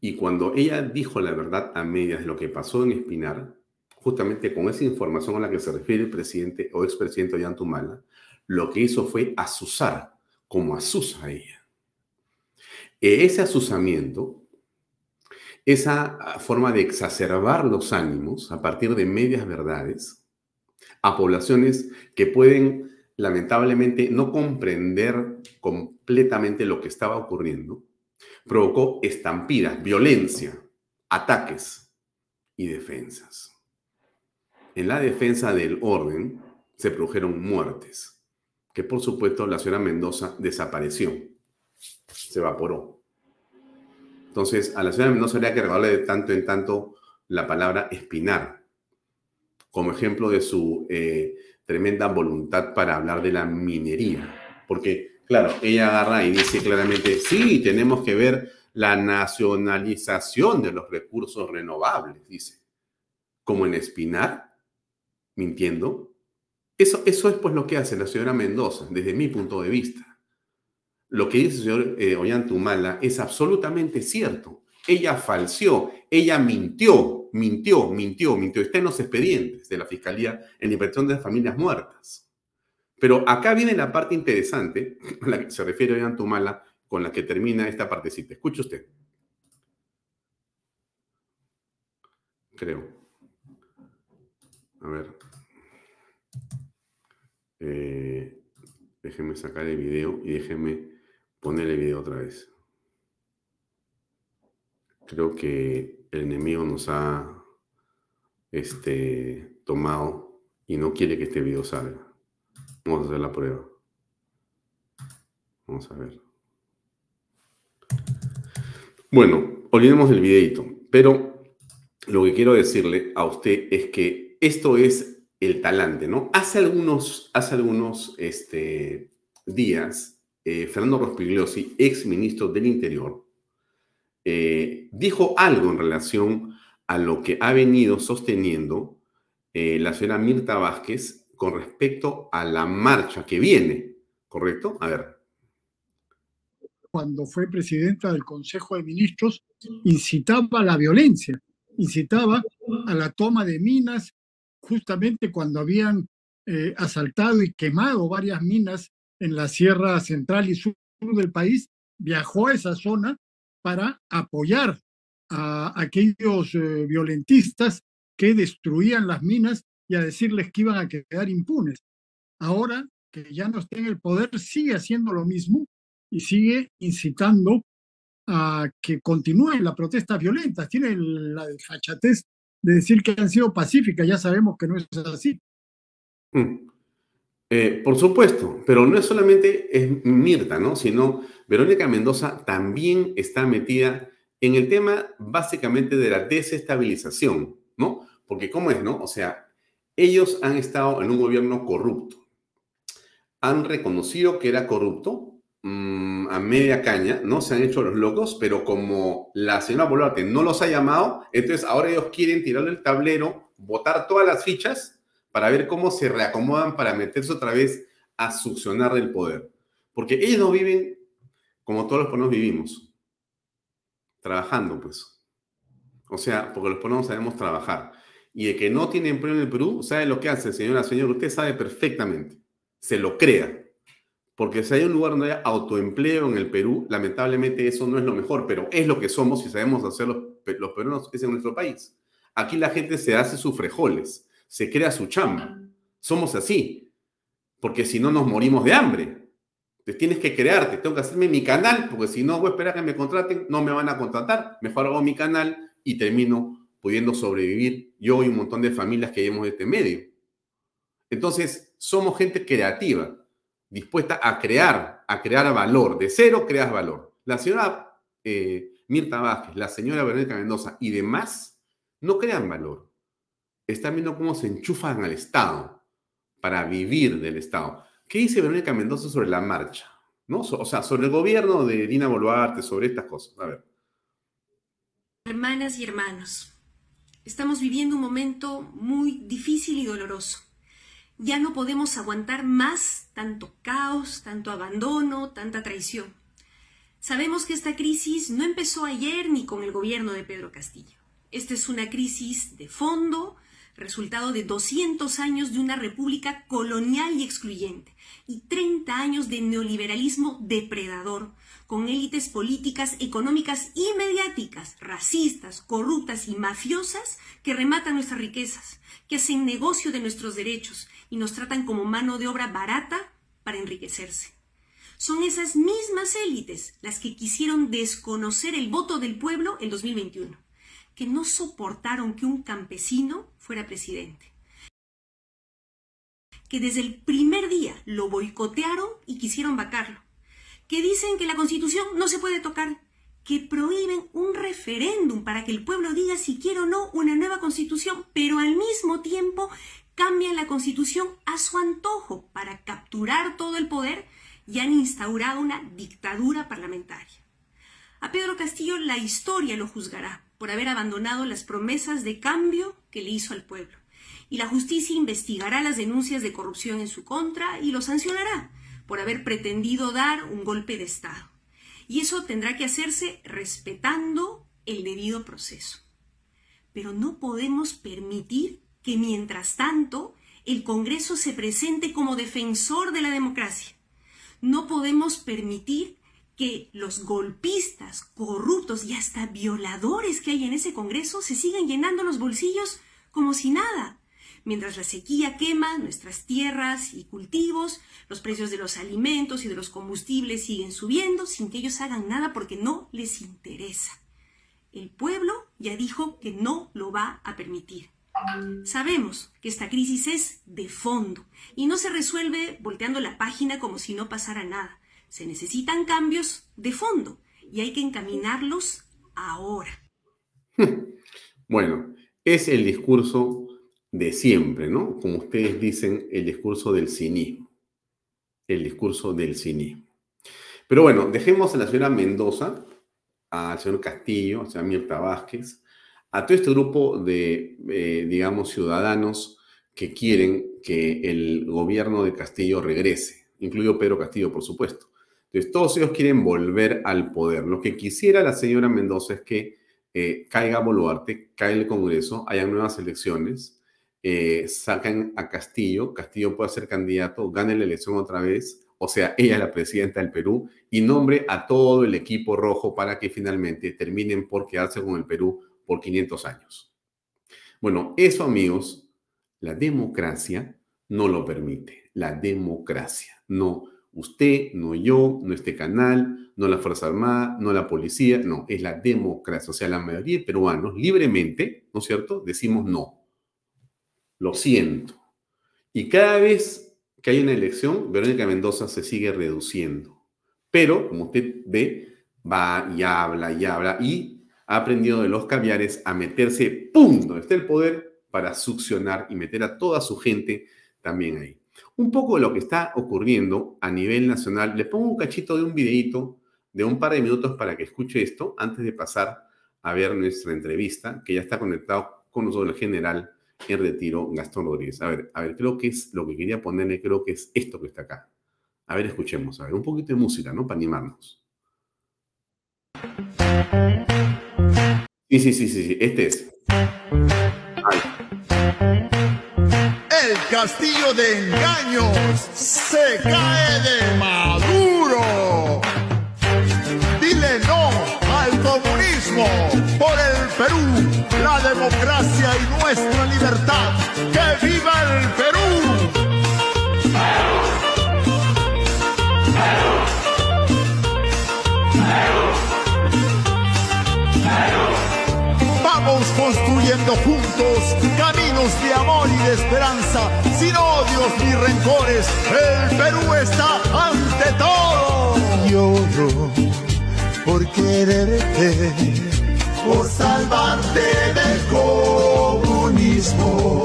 Speaker 3: Y cuando ella dijo la verdad a medias de lo que pasó en Espinar, justamente con esa información a la que se refiere el presidente o expresidente Ollantumala, lo que hizo fue asusar, como asusa a ella. E ese asusamiento, esa ah, forma de exacerbar los ánimos a partir de medias verdades, a poblaciones que pueden lamentablemente no comprender completamente lo que estaba ocurriendo, provocó estampidas, violencia, ataques y defensas. En la defensa del orden se produjeron muertes, que por supuesto la señora Mendoza desapareció, se evaporó. Entonces, a la señora Mendoza habría que regalarle de tanto en tanto la palabra espinar, como ejemplo de su eh, tremenda voluntad para hablar de la minería. Porque, claro, ella agarra y dice claramente, sí, tenemos que ver la nacionalización de los recursos renovables, dice. Como en Espinar, mintiendo. Eso, eso es pues lo que hace la señora Mendoza, desde mi punto de vista. Lo que dice el señor eh, Ollantumala es absolutamente cierto. Ella falseó, ella mintió, mintió, mintió, mintió. Está en los expedientes de la Fiscalía en Liberación de las Familias Muertas. Pero acá viene la parte interesante, [laughs] a la que se refiere Antumala, con la que termina esta partecita. Escuche usted. Creo. A ver. Eh, déjeme sacar el video y déjeme poner el video otra vez. Creo que el enemigo nos ha este, tomado y no quiere que este video salga. Vamos a hacer la prueba. Vamos a ver. Bueno, olvidemos el videito, pero lo que quiero decirle a usted es que esto es el talante, ¿no? Hace algunos, hace algunos este, días, eh, Fernando Rospigliosi, ex ministro del Interior, eh, dijo algo en relación a lo que ha venido sosteniendo eh, la señora Mirta Vázquez con respecto a la marcha que viene, ¿correcto? A ver.
Speaker 11: Cuando fue presidenta del Consejo de Ministros, incitaba a la violencia, incitaba a la toma de minas, justamente cuando habían eh, asaltado y quemado varias minas en la Sierra Central y Sur del país, viajó a esa zona para apoyar a aquellos eh, violentistas que destruían las minas y a decirles que iban a quedar impunes. Ahora que ya no está en el poder, sigue haciendo lo mismo y sigue incitando a que continúen las protestas violentas. Tiene la desfachatez de decir que han sido pacíficas, ya sabemos que no es así.
Speaker 3: Mm. Eh, por supuesto, pero no es solamente es Mirta, ¿no? Sino Verónica Mendoza también está metida en el tema básicamente de la desestabilización, ¿no? Porque ¿cómo es, no? O sea, ellos han estado en un gobierno corrupto. Han reconocido que era corrupto, Mm, a media caña, ¿no? Se han hecho los locos, pero como la señora Boluarte no los ha llamado, entonces ahora ellos quieren tirarle el tablero, botar todas las fichas para ver cómo se reacomodan para meterse otra vez a succionar del poder. Porque ellos no viven como todos los peruanos vivimos, trabajando, pues. O sea, porque los peruanos sabemos trabajar. Y el que no tiene empleo en el Perú, sabe lo que hace, señora, señor, usted sabe perfectamente. Se lo crea porque si hay un lugar donde haya autoempleo en el Perú, lamentablemente eso no es lo mejor, pero es lo que somos y sabemos hacer los, los peruanos, es en nuestro país. Aquí la gente se hace sus frejoles, se crea su chamba. Somos así, porque si no nos morimos de hambre. Te tienes que crearte, tengo que hacerme mi canal, porque si no voy a esperar que me contraten, no me van a contratar. Mejor hago mi canal y termino pudiendo sobrevivir yo y un montón de familias que llevamos de este medio. Entonces, somos gente creativa dispuesta a crear, a crear valor. De cero creas valor. La señora eh, Mirta Vázquez, la señora Verónica Mendoza y demás no crean valor. Están viendo cómo se enchufan al Estado para vivir del Estado. ¿Qué dice Verónica Mendoza sobre la marcha? ¿No? O sea, sobre el gobierno de Dina Boluarte, sobre estas cosas. A ver.
Speaker 4: Hermanas y hermanos, estamos viviendo un momento muy difícil y doloroso. Ya no podemos aguantar más tanto caos, tanto abandono, tanta traición. Sabemos que esta crisis no empezó ayer ni con el gobierno de Pedro Castillo. Esta es una crisis de fondo, resultado de 200 años de una república colonial y excluyente y 30 años de neoliberalismo depredador, con élites políticas, económicas y mediáticas, racistas, corruptas y mafiosas que rematan nuestras riquezas, que hacen negocio de nuestros derechos y nos tratan como mano de obra barata para enriquecerse. Son esas mismas élites las que quisieron desconocer el voto del pueblo en 2021, que no soportaron que un campesino fuera presidente, que desde el primer día lo boicotearon y quisieron vacarlo, que dicen que la constitución no se puede tocar, que prohíben un referéndum para que el pueblo diga si quiere o no una nueva constitución, pero al mismo tiempo cambian la constitución a su antojo para capturar todo el poder y han instaurado una dictadura parlamentaria. A Pedro Castillo la historia lo juzgará por haber abandonado las promesas de cambio que le hizo al pueblo. Y la justicia investigará las denuncias de corrupción en su contra y lo sancionará por haber pretendido dar un golpe de Estado. Y eso tendrá que hacerse respetando el debido proceso. Pero no podemos permitir que mientras tanto el Congreso se presente como defensor de la democracia. No podemos permitir que los golpistas, corruptos y hasta violadores que hay en ese Congreso se sigan llenando los bolsillos como si nada. Mientras la sequía quema nuestras tierras y cultivos, los precios de los alimentos y de los combustibles siguen subiendo sin que ellos hagan nada porque no les interesa. El pueblo ya dijo que no lo va a permitir. Sabemos que esta crisis es de fondo y no se resuelve volteando la página como si no pasara nada. Se necesitan cambios de fondo y hay que encaminarlos ahora. [laughs]
Speaker 3: Bueno, es el discurso de siempre, ¿no? Como ustedes dicen, el discurso del cinismo. El discurso del cinismo. Pero bueno, dejemos a la señora Mendoza, al señor Castillo, al señor Mirta Vázquez, a todo este grupo de, eh, digamos, ciudadanos que quieren que el gobierno de Castillo regrese, incluido Pedro Castillo, por supuesto. Entonces, todos ellos quieren volver al poder. Lo que quisiera la señora Mendoza es que eh, caiga Boluarte, caiga el Congreso, haya nuevas elecciones, eh, sacan a Castillo, Castillo pueda ser candidato, gane la elección otra vez, o sea, ella es la presidenta del Perú, y nombre a todo el equipo rojo para que finalmente terminen por quedarse con el Perú por 500 años. Bueno, eso amigos, la democracia no lo permite. La democracia. No usted, no yo, no este canal, no la Fuerza Armada, no la policía, no, es la democracia. O sea, la mayoría de peruanos libremente, ¿no es cierto?, decimos no. Lo siento. Y cada vez que hay una elección, Verónica Mendoza se sigue reduciendo. Pero, como usted ve, va y habla y habla y ha aprendido de los caviares a meterse, ¡pum!, donde está el poder para succionar y meter a toda su gente también ahí. Un poco de lo que está ocurriendo a nivel nacional, le pongo un cachito de un videito de un par de minutos para que escuche esto antes de pasar a ver nuestra entrevista, que ya está conectado con nosotros el general en retiro, Gastón Rodríguez. A ver, a ver, creo que es lo que quería ponerle, creo que es esto que está acá. A ver, escuchemos, a ver, un poquito de música, ¿no? Para animarnos. Sí, sí, sí, sí, este es.
Speaker 12: El castillo de engaños se cae de maduro. Dile no al por el Perú, la democracia y nuestra libertad. ¡Que viva el Perú! construyendo juntos caminos de amor y de esperanza, sin odios ni rencores. El Perú está ante todo. Lloro por quererte, por salvarte del comunismo.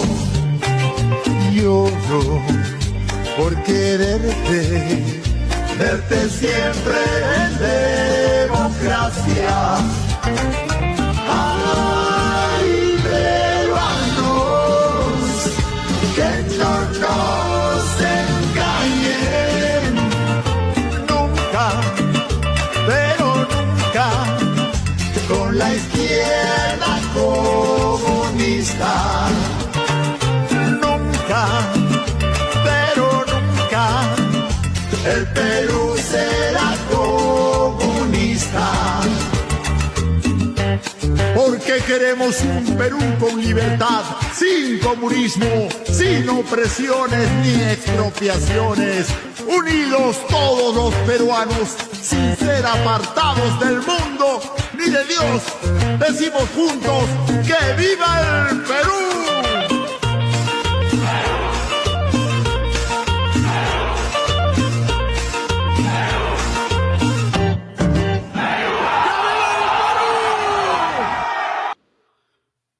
Speaker 12: Lloro por quererte, verte siempre en democracia Porque queremos un Perú con libertad, sin comunismo, sin opresiones ni expropiaciones. Unidos todos los peruanos, sin ser apartados del mundo ni de Dios. Decimos juntos que viva el Perú.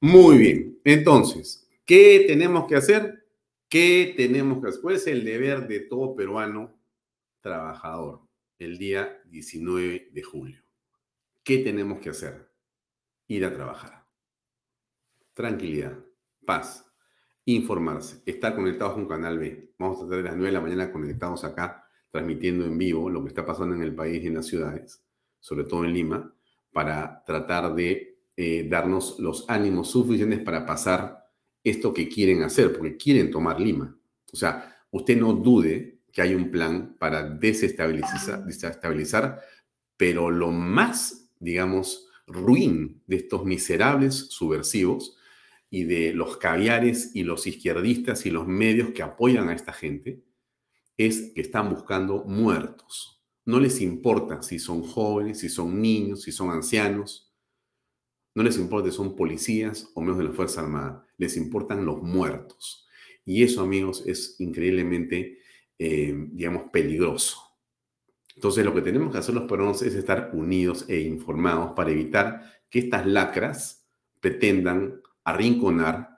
Speaker 3: Muy bien. Entonces, ¿qué tenemos que hacer? ¿Qué tenemos que hacer? ¿Cuál es el deber de todo peruano trabajador el día 19 de julio? ¿Qué tenemos que hacer? Ir a trabajar. Tranquilidad, paz, informarse, estar conectados con Canal B. Vamos a estar de las 9 de la mañana conectados acá, transmitiendo en vivo lo que está pasando en el país y en las ciudades, sobre todo en Lima, para tratar de eh, darnos los ánimos suficientes para pasar esto que quieren hacer, porque quieren tomar Lima. O sea, usted no dude que hay un plan para desestabilizar, desestabilizar pero lo más, digamos, ruin de estos miserables subversivos y de los caviares y los izquierdistas y los medios que apoyan a esta gente es que están buscando muertos. No les importa si son jóvenes, si son niños, si son ancianos. No les importa si son policías o miembros de la Fuerza Armada, les importan los muertos. Y eso, amigos, es increíblemente, eh, digamos, peligroso. Entonces, lo que tenemos que hacer los peruanos es estar unidos e informados para evitar que estas lacras pretendan arrinconar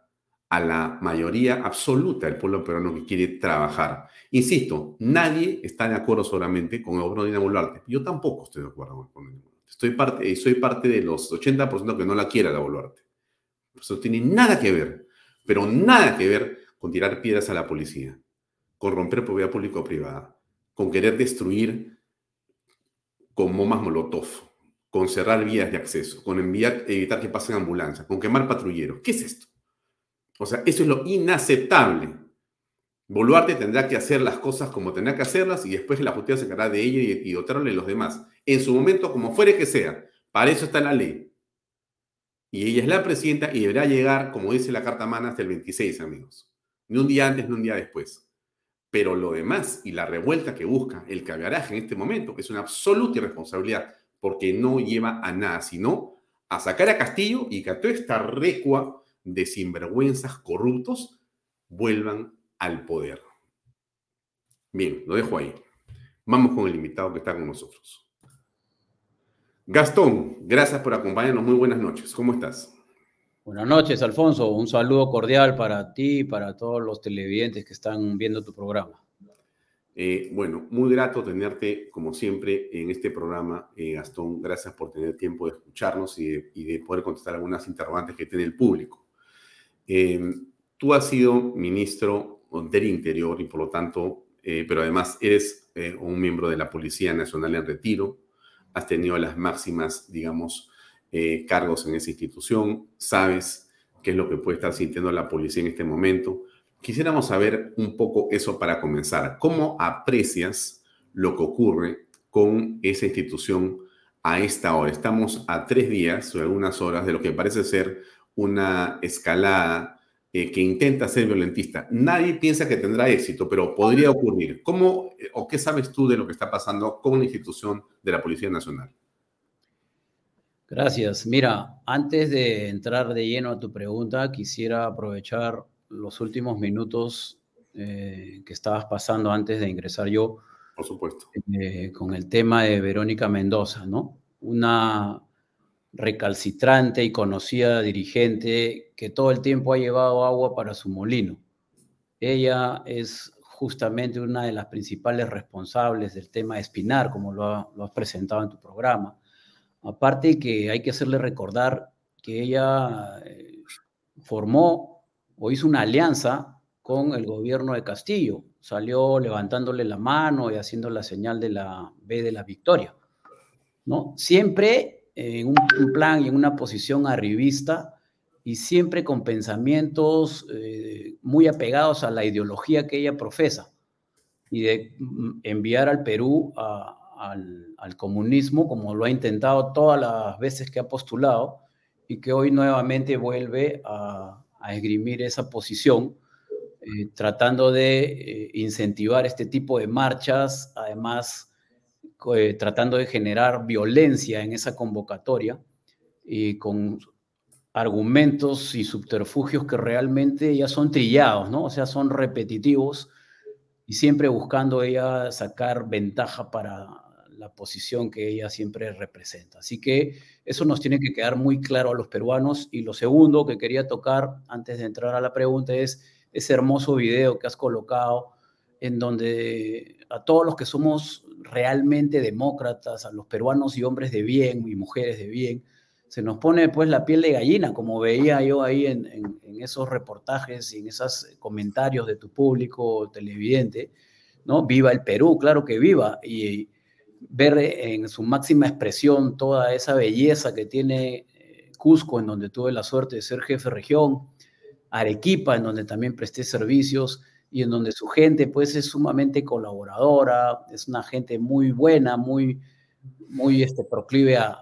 Speaker 3: a la mayoría absoluta del pueblo peruano que quiere trabajar. Insisto, nadie está de acuerdo solamente con el de Dina Boluarte. Yo tampoco estoy de acuerdo con Dina Estoy parte, soy parte de los 80% que no la quiere la Boluarte. Eso tiene nada que ver, pero nada que ver con tirar piedras a la policía, con romper propiedad público-privada, con querer destruir con bombas molotov, con cerrar vías de acceso, con enviar, evitar que pasen ambulancias, con quemar patrulleros. ¿Qué es esto? O sea, eso es lo inaceptable. Boluarte tendrá que hacer las cosas como tendrá que hacerlas y después la justicia se encargará de ello y, y dotarle a los demás. En su momento, como fuere que sea. Para eso está la ley. Y ella es la presidenta y deberá llegar, como dice la carta mana, hasta el 26, amigos. Ni un día antes, ni un día después. Pero lo demás y la revuelta que busca el cabaraje en este momento es una absoluta irresponsabilidad, porque no lleva a nada, sino a sacar a Castillo y que a toda esta recua de sinvergüenzas corruptos vuelvan al poder. Bien, lo dejo ahí. Vamos con el invitado que está con nosotros. Gastón, gracias por acompañarnos. Muy buenas noches. ¿Cómo estás?
Speaker 13: Buenas noches, Alfonso. Un saludo cordial para ti y para todos los televidentes que están viendo tu programa.
Speaker 3: Eh, bueno, muy grato tenerte, como siempre, en este programa, eh, Gastón. Gracias por tener tiempo de escucharnos y de, poder contestar algunas interrogantes que tiene el público. Eh, tú has sido ministro del Interior y, por lo tanto, pero además eres un miembro de la Policía Nacional en retiro has tenido las máximas, digamos, eh, cargos en esa institución, sabes qué es lo que puede estar sintiendo la policía en este momento. Quisiéramos saber un poco eso para comenzar. ¿Cómo aprecias lo que ocurre con esa institución a esta hora? Estamos a tres días o algunas horas de lo que parece ser una escalada eh, que intenta ser violentista. Nadie piensa que tendrá éxito, pero podría ocurrir. ¿Cómo eh, o qué sabes tú de lo que está pasando con la institución de la Policía Nacional?
Speaker 13: Gracias. Mira, antes de entrar de lleno a tu pregunta, quisiera aprovechar los últimos minutos eh, que estabas pasando antes de ingresar yo.
Speaker 3: Por supuesto.
Speaker 13: con el tema de Verónica Mendoza, ¿no? Una recalcitrante y conocida dirigente que todo el tiempo ha llevado agua para su molino. Ella es justamente una de las principales responsables del tema de Espinar, como lo, has presentado en tu programa. Aparte que hay que hacerle recordar que ella eh, formó o hizo una alianza con el gobierno de Castillo. Salió levantándole la mano y haciendo la señal de la B de la victoria. ¿no? Siempre en un, plan y en una posición arribista y siempre con pensamientos eh, muy apegados a la ideología que ella profesa y de mm, enviar al Perú al, comunismo como lo ha intentado todas las veces que ha postulado y que hoy nuevamente vuelve a, esgrimir esa posición, eh, tratando de eh, incentivar este tipo de marchas, además eh, tratando de generar violencia en esa convocatoria y con argumentos y subterfugios que realmente ya son trillados, ¿no? O sea, son repetitivos y siempre buscando ella sacar ventaja para la posición que ella siempre representa. Así que eso nos tiene que quedar muy claro a los peruanos. Y lo segundo que quería tocar antes de entrar a la pregunta es ese hermoso video que has colocado en donde a todos los que somos realmente demócratas, a los peruanos y hombres de bien y mujeres de bien, se nos pone pues la piel de gallina, como veía yo ahí en, esos reportajes y en esos comentarios de tu público televidente, ¿no? Viva el Perú, claro que viva, y ver en su máxima expresión toda esa belleza que tiene eh, Cusco, en donde tuve la suerte de ser jefe de región, Arequipa, en donde también presté servicios, y en donde su gente pues es sumamente colaboradora, es una gente muy buena, muy, muy este, proclive a,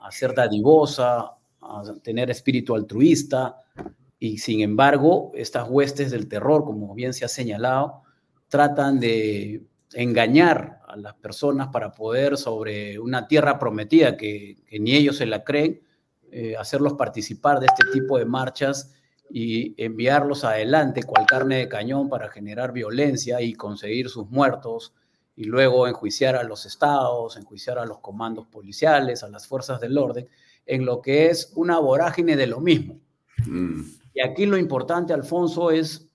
Speaker 13: a, ser dadivosa, a tener espíritu altruista, y sin embargo estas huestes del terror, como bien se ha señalado, tratan de engañar a las personas para poder sobre una tierra prometida que, ni ellos se la creen, eh, hacerlos participar de este tipo de marchas y enviarlos adelante cual carne de cañón para generar violencia y conseguir sus muertos y luego enjuiciar a los estados, enjuiciar a los comandos policiales, a las fuerzas del orden, en lo que es una vorágine de lo mismo. Mm. Y aquí lo importante, Alfonso, es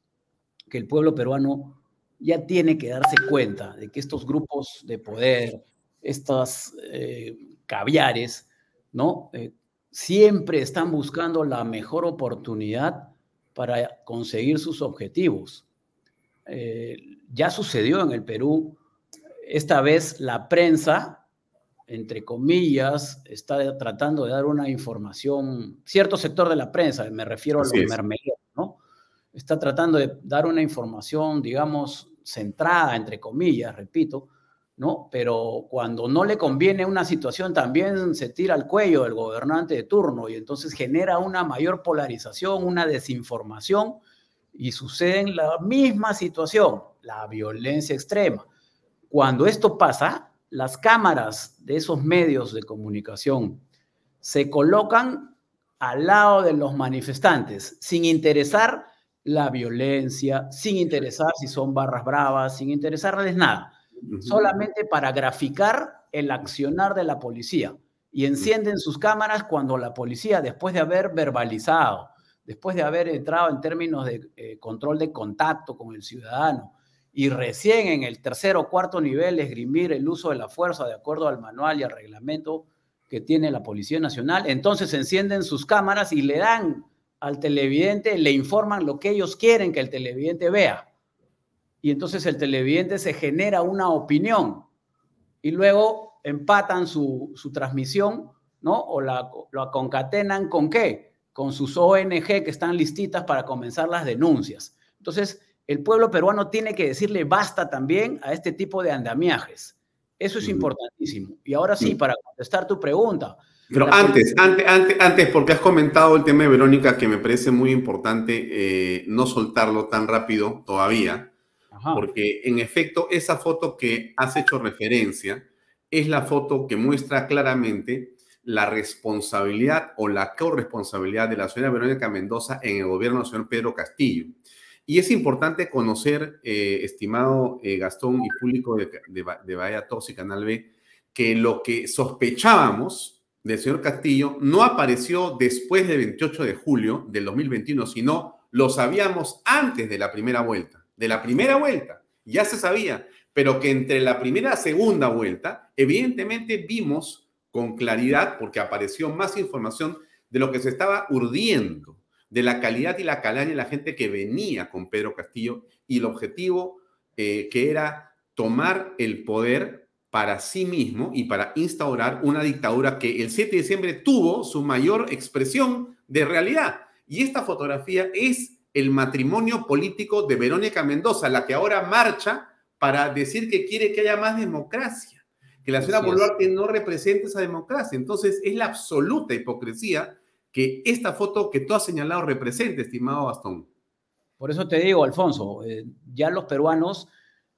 Speaker 13: que el pueblo peruano ya tiene que darse cuenta de que estos grupos de poder, estas eh, caviares, ¿no? Eh, siempre están buscando la mejor oportunidad para conseguir sus objetivos. Eh, ya sucedió en el Perú, esta vez la prensa, entre comillas, está tratando de dar una información, cierto sector de la prensa, me refiero a los mermeleros, ¿no? Está tratando de dar una información, digamos, centrada, entre comillas, repito, ¿no? Pero cuando no le conviene una situación, también se tira al cuello del gobernante de turno y entonces genera una mayor polarización, una desinformación y sucede en la misma situación, la violencia extrema. Cuando esto pasa, las cámaras de esos medios de comunicación se colocan al lado de los manifestantes, sin interesar la violencia, sin interesar si son barras bravas, sin interesarles nada, solamente para graficar el accionar de la policía. Y encienden sus cámaras cuando la policía, después de haber verbalizado, después de haber entrado en términos de eh, control de contacto con el ciudadano, y recién en el tercer o cuarto nivel esgrimir el uso de la fuerza de acuerdo al manual y al reglamento que tiene la Policía Nacional, entonces encienden sus cámaras y le dan al televidente, le informan lo que ellos quieren que el televidente vea. Y entonces el televidente se genera una opinión y luego empatan su, transmisión, ¿no? O la, concatenan con qué? Con sus ONG que están listitas para comenzar las denuncias. Entonces, el pueblo peruano tiene que decirle basta también a este tipo de andamiajes. Eso es importantísimo. Y ahora sí, para contestar tu pregunta,
Speaker 3: pero antes, antes, antes, antes, porque has comentado el tema de Verónica, que me parece muy importante eh, no soltarlo tan rápido todavía, porque en efecto esa foto que has hecho referencia es la foto que muestra claramente la responsabilidad o la corresponsabilidad de la señora Verónica Mendoza en el gobierno del señor Pedro Castillo. Y es importante conocer, eh, estimado eh, Gastón y público de, de, de Bahía Tos y Canal B, que lo que sospechábamos del señor Castillo no apareció después del 28 de julio del 2021, sino lo sabíamos antes de la primera vuelta. De la primera vuelta, ya se sabía, pero que entre la primera y la segunda vuelta, evidentemente vimos con claridad, porque apareció más información de lo que se estaba urdiendo, de la calidad y la calaña de la gente que venía con Pedro Castillo y el objetivo eh, que era tomar el poder para sí mismo y para instaurar una dictadura que el 7 de diciembre tuvo su mayor expresión de realidad. Y esta fotografía es el matrimonio político de Verónica Mendoza, la que ahora marcha para decir que quiere que haya más democracia, que la ciudad Boluarte no representa esa democracia. Entonces es la absoluta hipocresía que esta foto que tú has señalado represente, estimado Bastón.
Speaker 13: Por eso te digo, Alfonso, eh, ya los peruanos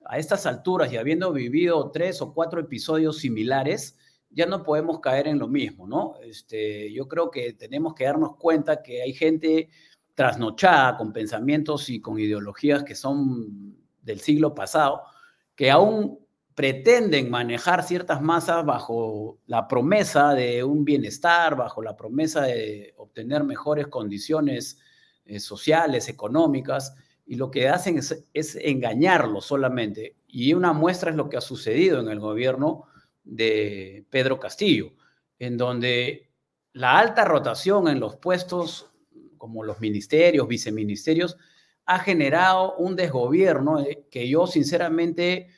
Speaker 13: a estas alturas y habiendo vivido tres o cuatro episodios similares, ya no podemos caer en lo mismo, ¿no? Este, yo creo que tenemos que darnos cuenta que hay gente trasnochada con pensamientos y con ideologías que son del siglo pasado, que aún pretenden manejar ciertas masas bajo la promesa de un bienestar, bajo la promesa de obtener mejores condiciones eh, sociales, económicas, y lo que hacen es, es engañarlo solamente. Y una muestra es lo que ha sucedido en el gobierno de Pedro Castillo, en donde la alta rotación en los puestos como los ministerios, viceministerios, ha generado un desgobierno eh, que yo sinceramente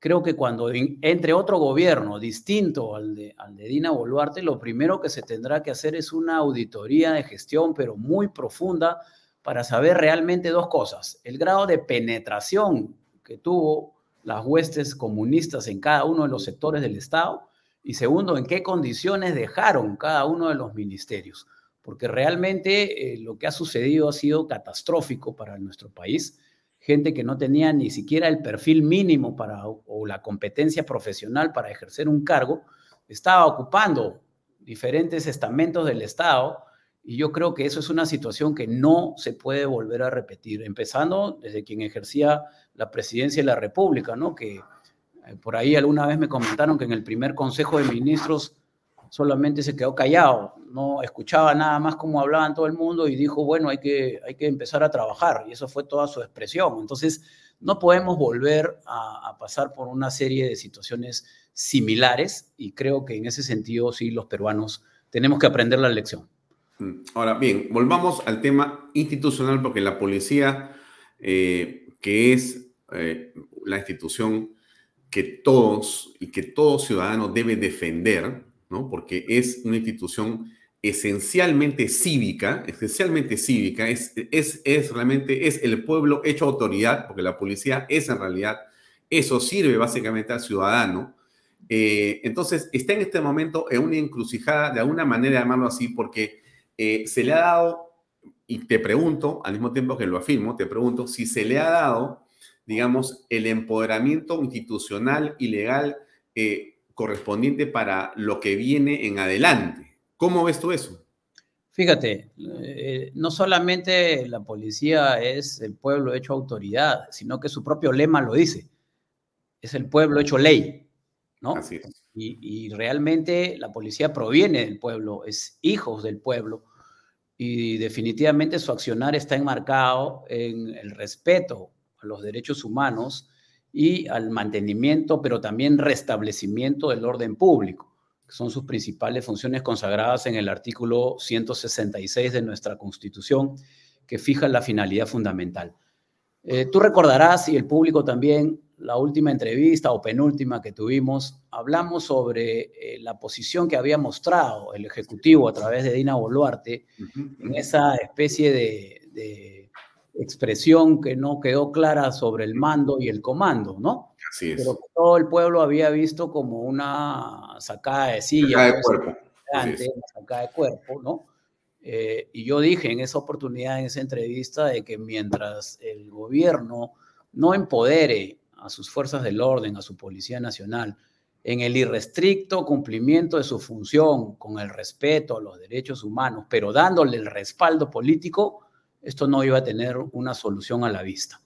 Speaker 13: creo que cuando entre otro gobierno distinto al de, al de Dina Boluarte, lo primero que se tendrá que hacer es una auditoría de gestión, pero muy profunda, para saber realmente dos cosas. El grado de penetración que tuvo las huestes comunistas en cada uno de los sectores del Estado y segundo, en qué condiciones dejaron cada uno de los ministerios. Porque realmente eh, lo que ha sucedido ha sido catastrófico para nuestro país. Gente que no tenía ni siquiera el perfil mínimo para, o la competencia profesional para ejercer un cargo, estaba ocupando diferentes estamentos del Estado y yo creo que eso es una situación que no se puede volver a repetir, empezando desde quien ejercía la presidencia de la República, ¿no? Que eh, por ahí alguna vez me comentaron que en el primer Consejo de Ministros solamente se quedó callado, no escuchaba nada más cómo hablaban todo el mundo y dijo, bueno, hay que, hay que empezar a trabajar. Y eso fue toda su expresión. Entonces, no podemos volver a, pasar por una serie de situaciones similares y creo que en ese sentido sí los peruanos tenemos que aprender la lección.
Speaker 3: Mm, ahora bien, volvamos al tema institucional porque la policía, eh, que es eh, la institución que todos y que todo ciudadano debe defender, ¿no? Porque es una institución esencialmente cívica, esencialmente cívica, es, es, es realmente, es el pueblo hecho autoridad, porque la policía es en realidad, eso sirve básicamente al ciudadano. Eh, entonces, está en este momento en una encrucijada, de alguna manera llamarlo así, porque eh, se le ha dado, y te pregunto, al mismo tiempo que lo afirmo, te pregunto si se le ha dado, digamos, el empoderamiento institucional y legal eh, correspondiente para lo que viene en adelante. ¿Cómo ves tú eso?
Speaker 13: Fíjate, eh, no solamente la policía es el pueblo hecho autoridad, sino que su propio lema lo dice. Es el pueblo hecho ley, ¿no?
Speaker 3: Así es.
Speaker 13: Y, y realmente la policía proviene del pueblo, es hijos del pueblo. Y definitivamente su accionar está enmarcado en el respeto a los derechos humanos y al mantenimiento, pero también restablecimiento del orden público que son sus principales funciones consagradas en el artículo 166 de nuestra Constitución, que fija la finalidad fundamental. Eh, tú recordarás, y el público también, la última entrevista o penúltima que tuvimos, hablamos sobre eh, la posición que había mostrado el Ejecutivo a través de Dina Boluarte en esa especie de expresión que no quedó clara sobre el mando y el comando, ¿no? Pero que todo el pueblo había visto como una sacada de silla.
Speaker 3: Sacada de cuerpo.
Speaker 13: una sacada de cuerpo, ¿no? Eh, y yo dije en esa oportunidad, en esa entrevista, de que mientras el gobierno no empodere a sus fuerzas del orden, a su Policía Nacional, en el irrestricto cumplimiento de su función, con el respeto a los derechos humanos, pero dándole el respaldo político, esto no iba a tener una solución a la vista.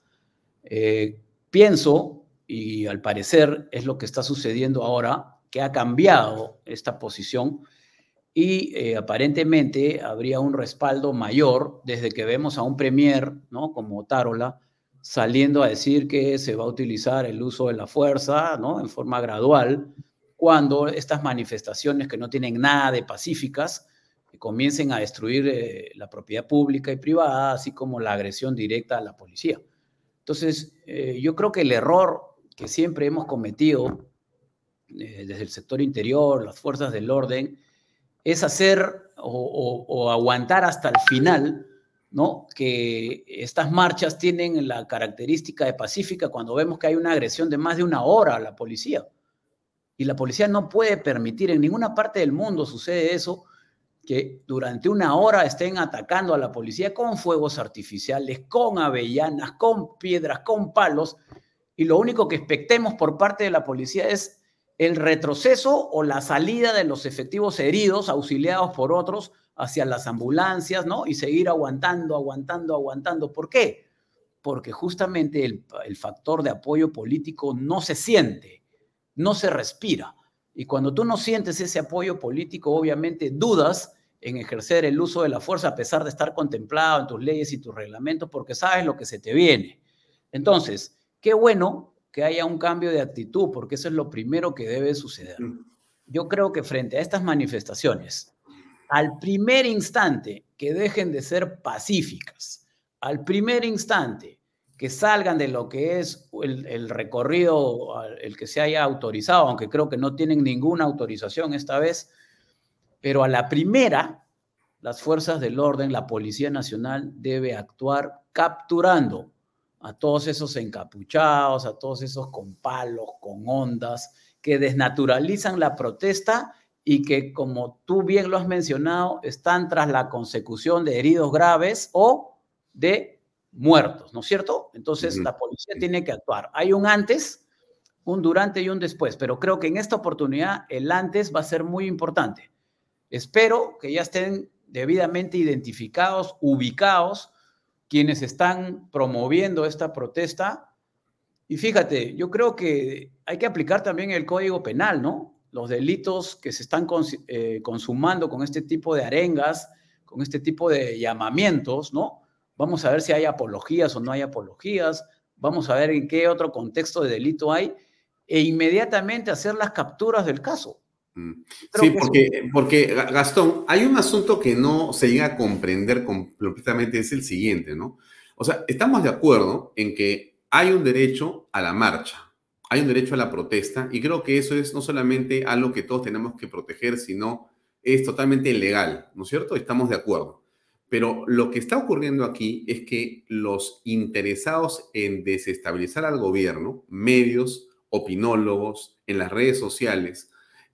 Speaker 13: Eh, pienso y al parecer es lo que está sucediendo ahora, que ha cambiado esta posición y eh, aparentemente habría un respaldo mayor desde que vemos a un premier, ¿no? Como Tarola, saliendo a decir que se va a utilizar el uso de la fuerza, ¿no? En forma gradual, cuando estas manifestaciones que no tienen nada de pacíficas comiencen a destruir eh, la propiedad pública y privada, así como la agresión directa a la policía. Entonces, eh, yo creo que el error que siempre hemos cometido eh, desde el sector interior, las fuerzas del orden, es hacer o, aguantar hasta el final, ¿no? Que estas marchas tienen la característica de pacífica cuando vemos que hay una agresión de más de una hora a la policía. Y la policía no puede permitir, en ninguna parte del mundo sucede eso, que durante una hora estén atacando a la policía con fuegos artificiales, con avellanas, con piedras, con palos, y lo único que expectemos por parte de la policía es el retroceso o la salida de los efectivos heridos, auxiliados por otros, hacia las ambulancias, ¿no? Y seguir aguantando, aguantando, aguantando. ¿Por qué? Porque justamente el, el factor de apoyo político no se siente, no se respira. Y cuando tú no sientes ese apoyo político, obviamente dudas en ejercer el uso de la fuerza a pesar de estar contemplado en tus leyes y tus reglamentos porque sabes lo que se te viene. Entonces, Qué bueno que haya un cambio de actitud, porque eso es lo primero que debe suceder. Mm. Yo creo que frente a estas manifestaciones, al primer instante que dejen de ser pacíficas, al primer instante que salgan de lo que es el, recorrido, el que se haya autorizado, aunque creo que no tienen ninguna autorización esta vez, pero a la primera, las fuerzas del orden, la Policía Nacional debe actuar capturando a todos esos encapuchados, a todos esos con palos, con ondas, que desnaturalizan la protesta y que, como tú bien lo has mencionado, están tras la consecución de heridos graves o de muertos, ¿no es cierto? Entonces, la policía tiene que actuar. Hay un antes, un durante y un después, pero creo que en esta oportunidad el antes va a ser muy importante. Espero que ya estén debidamente identificados, ubicados quienes están promoviendo esta protesta. Y fíjate, yo creo que hay que aplicar también el Código Penal, ¿no? los delitos que se están eh, consumando con este tipo de arengas, con este tipo de llamamientos, ¿no? Vamos a ver si hay apologías o no hay apologías, vamos a ver en qué otro contexto de delito hay e inmediatamente hacer las capturas del caso.
Speaker 3: Mm. Sí, porque, porque Gastón, hay un asunto que no se llega a comprender completamente, es el siguiente, ¿no? O sea, estamos de acuerdo en que hay un derecho a la marcha, hay un derecho a la protesta, y creo que eso es no solamente algo que todos tenemos que proteger, sino es totalmente legal, ¿no es cierto? Estamos de acuerdo. Pero lo que está ocurriendo aquí es que los interesados en desestabilizar al gobierno, medios, opinólogos, en las redes sociales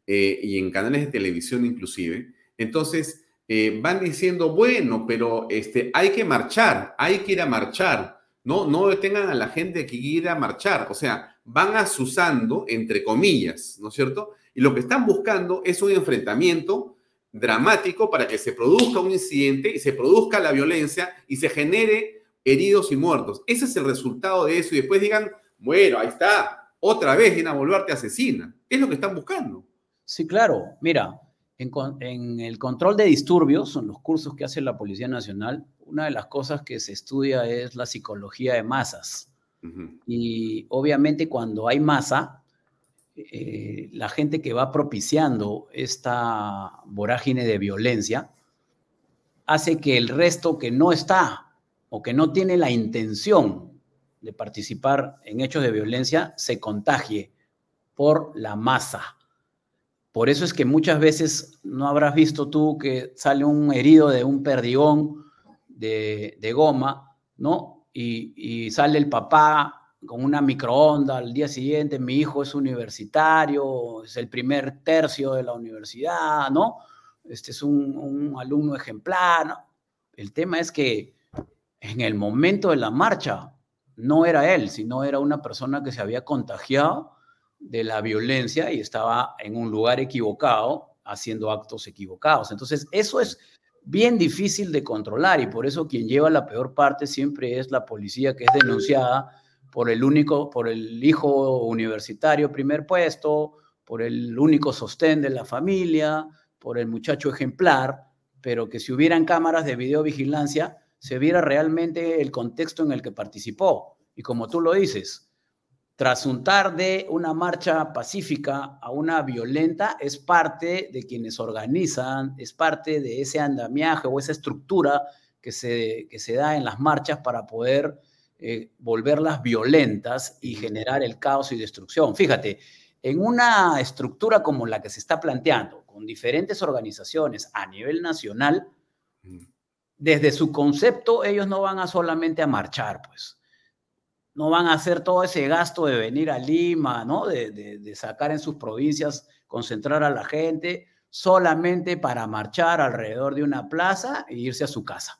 Speaker 3: eh, y en canales de televisión inclusive, entonces eh, van diciendo, bueno, pero este, hay que marchar, hay que ir a marchar, no, no detengan a la gente que ir a marchar, o sea, van asusando, entre comillas, ¿no es cierto? Y lo que están buscando es un enfrentamiento dramático para que se produzca un incidente y se produzca la violencia y se genere heridos y muertos. Ese es el resultado de eso y después digan, bueno, ahí está, otra vez Dina Boluarte asesina. Es lo que están buscando.
Speaker 13: Sí, claro. Mira, en, el control de disturbios, en los cursos que hace la Policía Nacional, una de las cosas que se estudia es la psicología de masas. Y obviamente cuando hay masa, eh, la gente que va propiciando esta vorágine de violencia hace que el resto que no está o que no tiene la intención de participar en hechos de violencia se contagie por la masa. Por eso es que muchas veces no habrás visto tú que sale un herido de un perdigón de, goma, ¿no? y sale el papá con una microonda al día siguiente, mi hijo es universitario, es el primer tercio de la universidad, ¿no? Este es un, alumno ejemplar, ¿no? El tema es que en el momento de la marcha no era él, sino era una persona que se había contagiado de la violencia y estaba en un lugar equivocado haciendo actos equivocados. Entonces, eso es bien difícil de controlar y por eso quien lleva la peor parte siempre es la policía que es denunciada por el único, por el hijo universitario primer puesto, por el único sostén de la familia, por el muchacho ejemplar, pero que si hubieran cámaras de videovigilancia, se viera realmente el contexto en el que participó. Y como tú lo dices, trasuntar de una marcha pacífica a una violenta es parte de quienes organizan, es parte de ese andamiaje o esa estructura que se, que se da en las marchas para poder eh, volverlas violentas y generar el caos y destrucción. Fíjate, en una estructura como la que se está planteando, con diferentes organizaciones a nivel nacional, desde su concepto ellos no van a solamente a marchar, pues. No van a hacer todo ese gasto de venir a Lima, ¿no? De, de sacar en sus provincias, concentrar a la gente, solamente para marchar alrededor de una plaza e irse a su casa.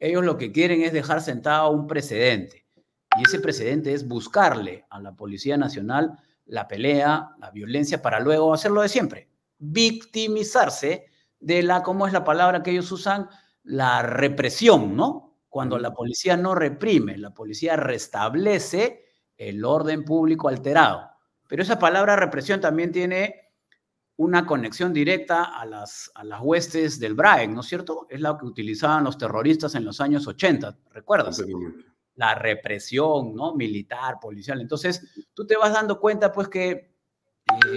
Speaker 13: Ellos lo que quieren es dejar sentado un precedente. Y ese precedente es buscarle a la Policía Nacional la pelea, la violencia, para luego hacerlo de siempre. Victimizarse de la, ¿cómo es la palabra que ellos usan? La represión, ¿no? Cuando la policía no reprime, la policía restablece el orden público alterado. Pero esa palabra represión también tiene una conexión directa a las, a las huestes del BRAEN, ¿no es cierto? Es la que utilizaban los terroristas en los años 80, ¿recuerdas? La represión, ¿no? Militar, policial. Entonces, tú te vas dando cuenta, pues, que eh,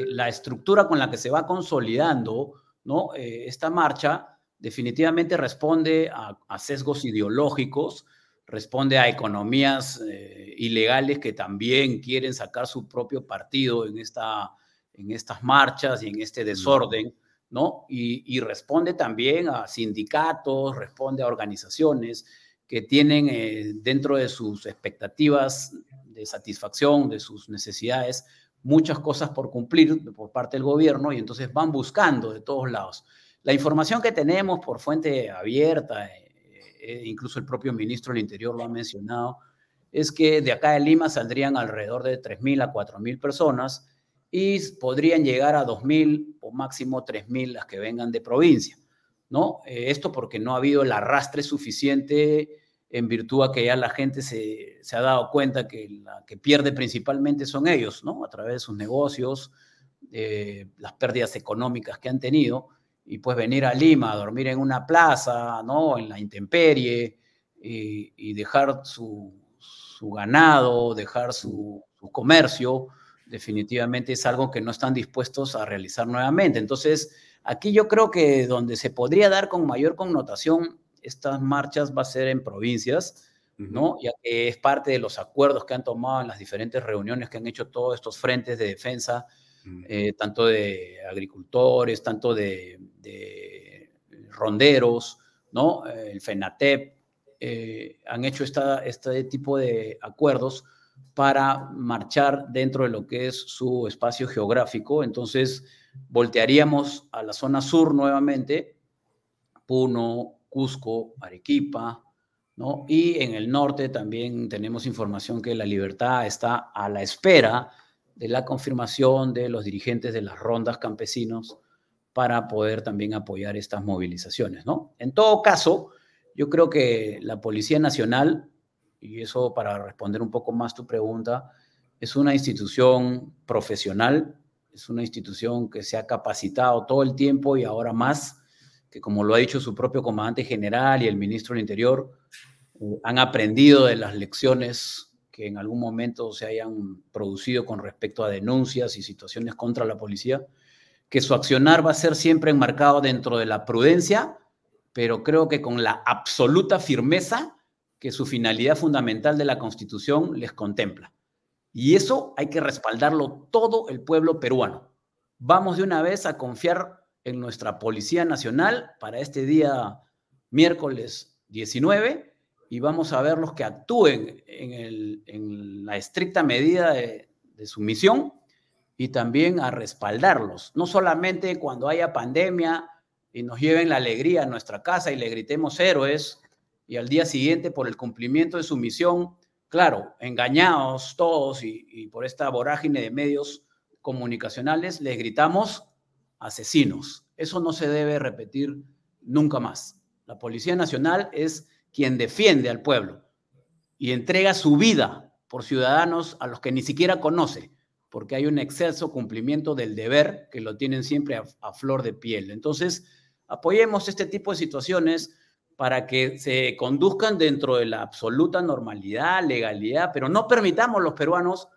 Speaker 13: la estructura con la que se va consolidando, ¿no? Eh, esta marcha definitivamente responde a, sesgos ideológicos, responde a economías eh, ilegales que también quieren sacar su propio partido en esta en estas marchas y en este desorden, ¿no? Y, responde también a sindicatos, responde a organizaciones que tienen eh, dentro de sus expectativas de satisfacción, de sus necesidades, muchas cosas por cumplir por parte del gobierno y entonces van buscando de todos lados. La información que tenemos por fuente abierta, eh, eh, incluso el propio ministro del Interior lo ha mencionado, es que de acá de Lima saldrían alrededor de 3.000 a 4.000 personas y podrían llegar a 2.000 o máximo 3.000 las que vengan de provincia, ¿no? Eh, esto porque no ha habido el arrastre suficiente en virtud a que ya la gente se, se, ha dado cuenta que la que pierde principalmente son ellos, ¿no? A través de sus negocios, las pérdidas económicas que han tenido, y pues venir a Lima a dormir en una plaza, ¿no? En la intemperie, y, dejar su, ganado, dejar su, su, comercio, definitivamente es algo que no están dispuestos a realizar nuevamente. Entonces, aquí yo creo que donde se podría dar con mayor connotación estas marchas va a ser en provincias, ¿no? Ya que es parte de los acuerdos que han tomado en las diferentes reuniones que han hecho todos estos frentes de defensa, eh, tanto de agricultores, tanto de, ronderos, ¿no? El FENATEP, eh, han hecho esta, este tipo de acuerdos para marchar dentro de lo que es su espacio geográfico. Entonces, voltearíamos a la zona sur nuevamente, Puno, Cusco, Arequipa, ¿no? Y en el norte también tenemos información que la libertad está a la espera de la confirmación de los dirigentes de las rondas campesinos para poder también apoyar estas movilizaciones, ¿no? En todo caso, yo creo que la Policía Nacional, y eso para responder un poco más tu pregunta, es una institución profesional, es una institución que se ha capacitado todo el tiempo y ahora más que como lo ha dicho su propio comandante general y el ministro del Interior, eh, han aprendido de las lecciones que en algún momento se hayan producido con respecto a denuncias y situaciones contra la policía, que su accionar va a ser siempre enmarcado dentro de la prudencia, pero creo que con la absoluta firmeza que su finalidad fundamental de la Constitución les contempla. Y eso hay que respaldarlo todo el pueblo peruano. Vamos de una vez a confiar en nuestra Policía Nacional para este día miércoles 19 y vamos a ver los que actúen en, la estricta medida de, de su misión y también a respaldarlos, no solamente cuando haya pandemia y nos lleven la alegría a nuestra casa y le gritemos héroes y al día siguiente por el cumplimiento de su misión, claro, engañados todos y, por esta vorágine de medios comunicacionales, les gritamos asesinos. Eso no se debe repetir nunca más. La Policía Nacional es quien defiende al pueblo y entrega su vida por ciudadanos a los que ni siquiera conoce, porque hay un exceso cumplimiento del deber que lo tienen siempre a, flor de piel. Entonces, apoyemos este tipo de situaciones para que se conduzcan dentro de la absoluta normalidad, legalidad, pero no permitamos los peruanos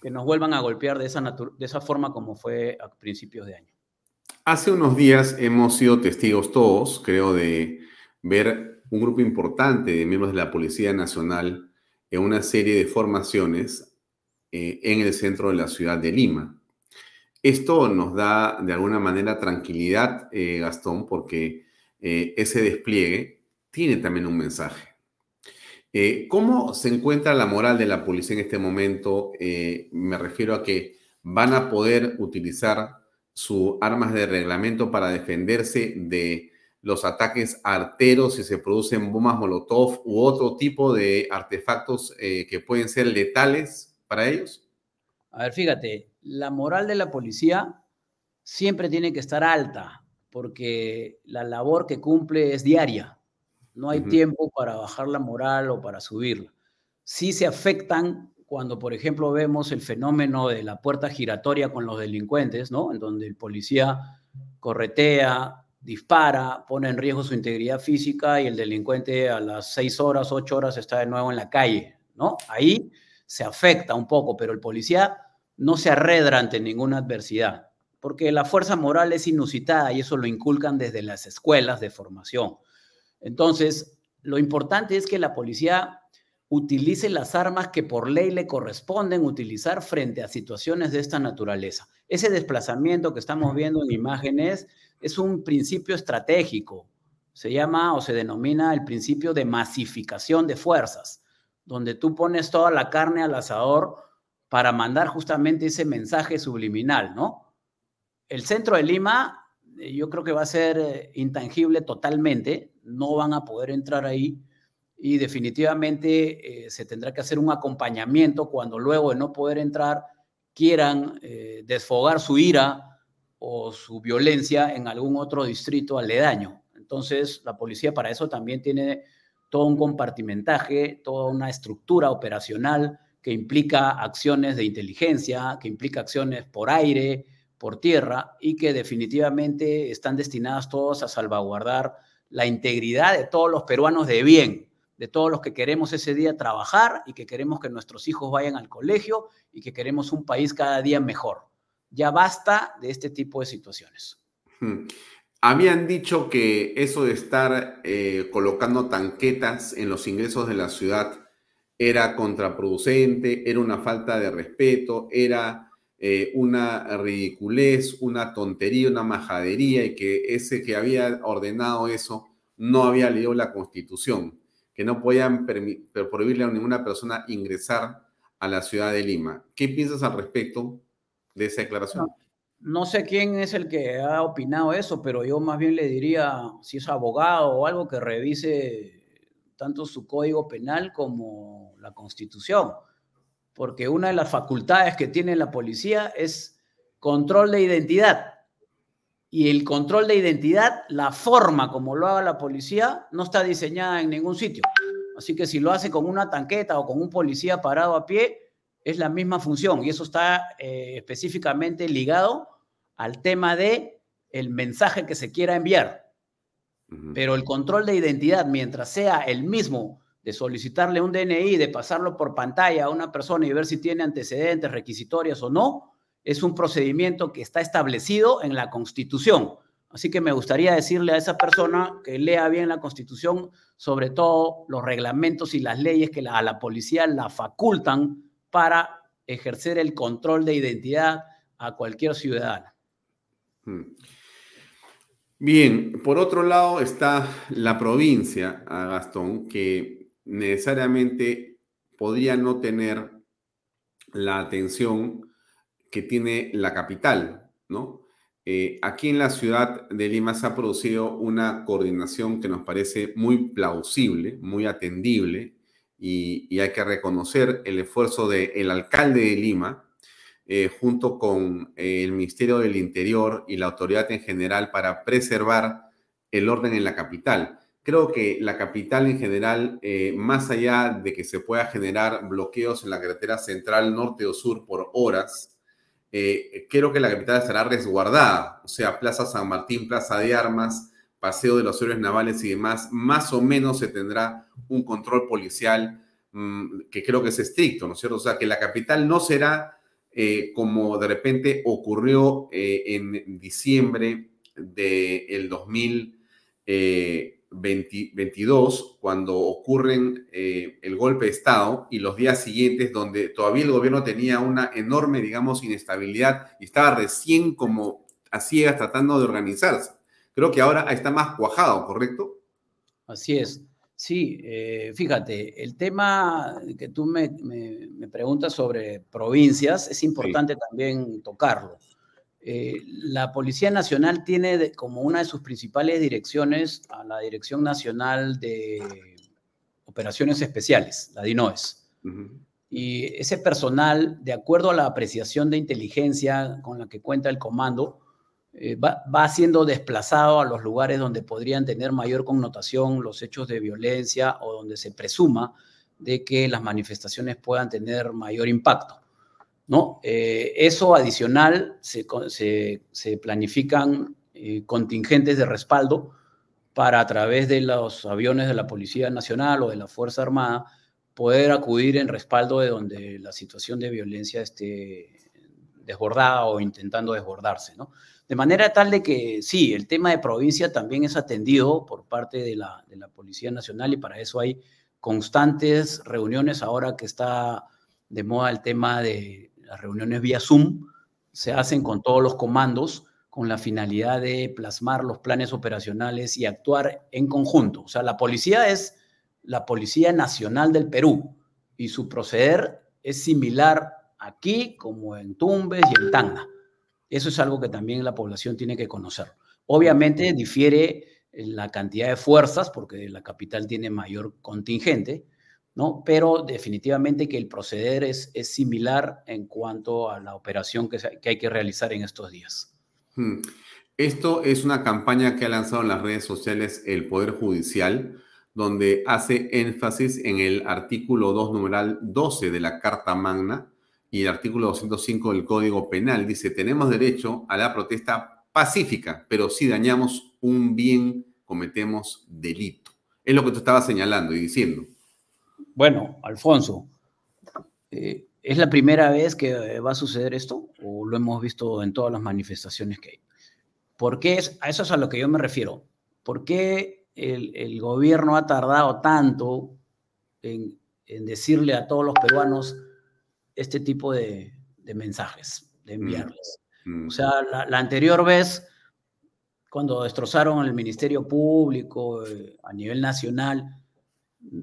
Speaker 13: que nos vuelvan a golpear de esa, de esa forma como fue a principios de año.
Speaker 3: Hace unos días hemos sido testigos todos, creo, de ver un grupo importante de miembros de la Policía Nacional en una serie de formaciones eh, en el centro de la ciudad de Lima. Esto nos da de alguna manera tranquilidad, eh, Gastón, porque eh, ese despliegue tiene también un mensaje. ¿Cómo se encuentra la moral de la policía en este momento? me refiero a que van a poder utilizar sus armas de reglamento para defenderse de los ataques arteros si se producen bombas molotov u otro tipo de artefactos eh, que pueden ser letales para ellos?
Speaker 13: A ver, fíjate, la moral de la policía siempre tiene que estar alta porque la labor que cumple es diaria. No hay tiempo para bajar la moral o para subirla. Sí se afectan cuando, por ejemplo, vemos el fenómeno de la puerta giratoria con los delincuentes, ¿no? En donde el policía corretea, dispara, pone en riesgo su integridad física y el delincuente a las seis horas, ocho horas está de nuevo en la calle, ¿no? Ahí se afecta un poco, pero el policía no se arredra ante ninguna adversidad, porque la fuerza moral es inusitada y eso lo inculcan desde las escuelas de formación. Entonces, lo importante es que la policía utilice las armas que por ley le corresponden utilizar frente a situaciones de esta naturaleza. Ese desplazamiento que estamos viendo en imágenes es un principio estratégico. Se llama o se denomina el principio de masificación de fuerzas, donde tú pones toda la carne al asador para mandar justamente ese mensaje subliminal, ¿no? El centro de Lima, eh, yo creo que va a ser eh, intangible totalmente, no van a poder entrar ahí y definitivamente eh, se tendrá que hacer un acompañamiento cuando luego de no poder entrar quieran desfogar su ira o su violencia en algún otro distrito aledaño. Entonces, la policía para eso también tiene todo un compartimentaje, toda una estructura operacional que implica acciones de inteligencia, que implica acciones por aire, por tierra y que definitivamente están destinadas todas a salvaguardar la integridad de todos los peruanos de bien, de todos los que queremos ese día trabajar y que queremos que nuestros hijos vayan al colegio y que queremos un país cada día mejor. Ya basta de este tipo de situaciones.
Speaker 3: Hmm. Habían dicho que eso de estar eh, colocando tanquetas en los ingresos de la ciudad era contraproducente, era una falta de respeto, era eh, una ridiculez, una tontería, una majadería y que ese que había ordenado eso no había leído la constitución, que no podían prohibirle a ninguna persona ingresar a la ciudad de Lima. ¿Qué piensas al respecto de esa declaración?
Speaker 13: No, sé quién es el que ha opinado eso, pero yo más bien le diría, si es abogado o algo, que revise tanto su código penal como la constitución porque una de las facultades que tiene la policía es control de identidad. Y el control de identidad, la forma como lo haga la policía, no está diseñada en ningún sitio. Así que si lo hace con una tanqueta o con un policía parado a pie, es la misma función. Y eso está eh, específicamente ligado al tema de el mensaje que se quiera enviar. Pero el control de identidad, mientras sea el mismo de solicitarle un DNI, de pasarlo por pantalla a una persona y ver si tiene antecedentes requisitorios o no, es un procedimiento que está establecido en la Constitución. Así que me gustaría decirle a esa persona que lea bien la Constitución, sobre todo los reglamentos y las leyes que a la policía la facultan para ejercer el control de identidad a cualquier ciudadano.
Speaker 3: Hmm. Bien, por otro lado está la provincia, Gastón, que necesariamente podría no tener la atención que tiene la capital, ¿no? Eh, aquí en la ciudad de Lima se ha producido una coordinación que nos parece muy plausible, muy atendible, y, hay que reconocer el esfuerzo del alcalde de Lima, eh, junto con eh, el Ministerio del Interior y la autoridad en general, para preservar el orden en la capital creo que la capital en general, eh, más allá de que se pueda generar bloqueos en la carretera central norte o sur por horas, eh, creo que la capital estará resguardada, o sea, Plaza San Martín, Plaza de Armas, Paseo de los Héroes Navales y demás, más o menos se tendrá un control policial mm, que creo que es estricto, ¿no es cierto? O sea, que la capital no será eh, como de repente ocurrió en diciembre del 2000. 22, cuando ocurren eh, el golpe de Estado y los días siguientes, donde todavía el gobierno tenía una enorme, digamos, inestabilidad y estaba recién como a ciegas tratando de organizarse. Creo que ahora está más cuajado, ¿correcto?
Speaker 13: Así es. Sí, eh, fíjate, el tema que tú me, preguntas sobre provincias es importante también tocarlo. Eh, la Policía Nacional tiene como una de sus principales direcciones a la Dirección Nacional de Operaciones Especiales, la DINOES. Y ese personal, de acuerdo a la apreciación de inteligencia con la que cuenta el comando, eh, va, va, siendo desplazado a los lugares donde podrían tener mayor connotación los hechos de violencia o donde se presuma de que las manifestaciones puedan tener mayor impacto. ¿No? Eh, eso adicional, se, planifican eh, contingentes de respaldo para a través de los aviones de la Policía Nacional o de la Fuerza Armada poder acudir en respaldo de donde la situación de violencia esté desbordada o intentando desbordarse, ¿no? De manera tal de que sí, el tema de provincia también es atendido por parte de la, de la Policía Nacional y para eso hay constantes reuniones ahora que está de moda el tema de las reuniones vía Zoom se hacen con todos los comandos con la finalidad de plasmar los planes operacionales y actuar en conjunto. O sea, la policía es la Policía Nacional del Perú y su proceder es similar aquí como en Tumbes y en Tanga. Eso es algo que también la población tiene que conocer. Obviamente difiere la cantidad de fuerzas porque la capital tiene mayor contingente, ¿no? Pero definitivamente que el proceder es, es similar en cuanto a la operación que, hay que realizar en estos días.
Speaker 3: Hmm. Esto es una campaña que ha lanzado en las redes sociales el Poder Judicial, donde hace énfasis en el artículo 2, numeral 12 de la Carta Magna y el artículo 205 del Código Penal dice, tenemos derecho a la protesta pacífica, pero si dañamos un bien, cometemos delito. Es lo que tú estabas señalando y diciendo.
Speaker 13: Bueno, Alfonso, eh, ¿es la primera vez que va a suceder esto o lo hemos visto en todas las manifestaciones que hay? ¿Por qué es, a eso es a lo que yo me refiero? ¿Por qué el, gobierno ha tardado tanto en, decirle a todos los peruanos este tipo de, mensajes, de mm. enviarles? Mm. O sea, la, anterior vez, cuando destrozaron el Ministerio Público eh, a nivel nacional,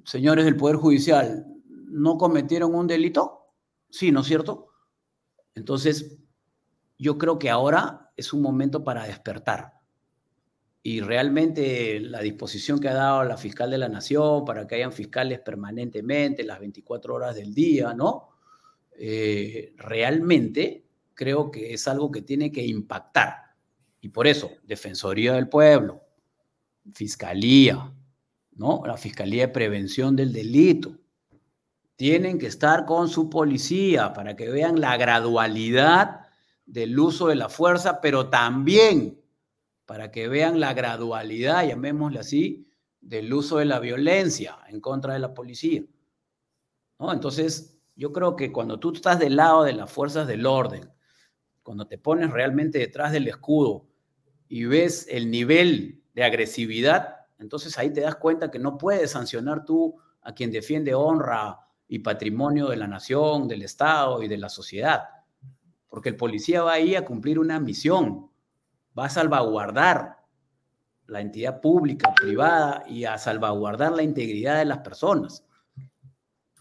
Speaker 13: señores del Poder Judicial, ¿no cometieron un delito? Sí, ¿no es cierto? Entonces, yo creo que ahora es un momento para despertar. Y realmente la disposición que ha dado la fiscal de la Nación para que hayan fiscales permanentemente, las 24 horas del día, ¿no? Eh, realmente creo que es algo que tiene que impactar. Y por eso, Defensoría del Pueblo, Fiscalía, ¿no? La Fiscalía de Prevención del Delito, tienen que estar con su policía para que vean la gradualidad del uso de la fuerza, pero también para que vean la gradualidad, llamémosle así, del uso de la violencia en contra de la policía. Entonces, yo creo que cuando tú estás del lado de las fuerzas del orden, cuando te pones realmente detrás del escudo y ves el nivel de agresividad, entonces ahí te das cuenta que no puedes sancionar tú a quien defiende honra y patrimonio de la nación, del Estado y de la sociedad porque el policía va ahí a cumplir una misión, va a salvaguardar la entidad pública, privada y a salvaguardar la integridad de las personas.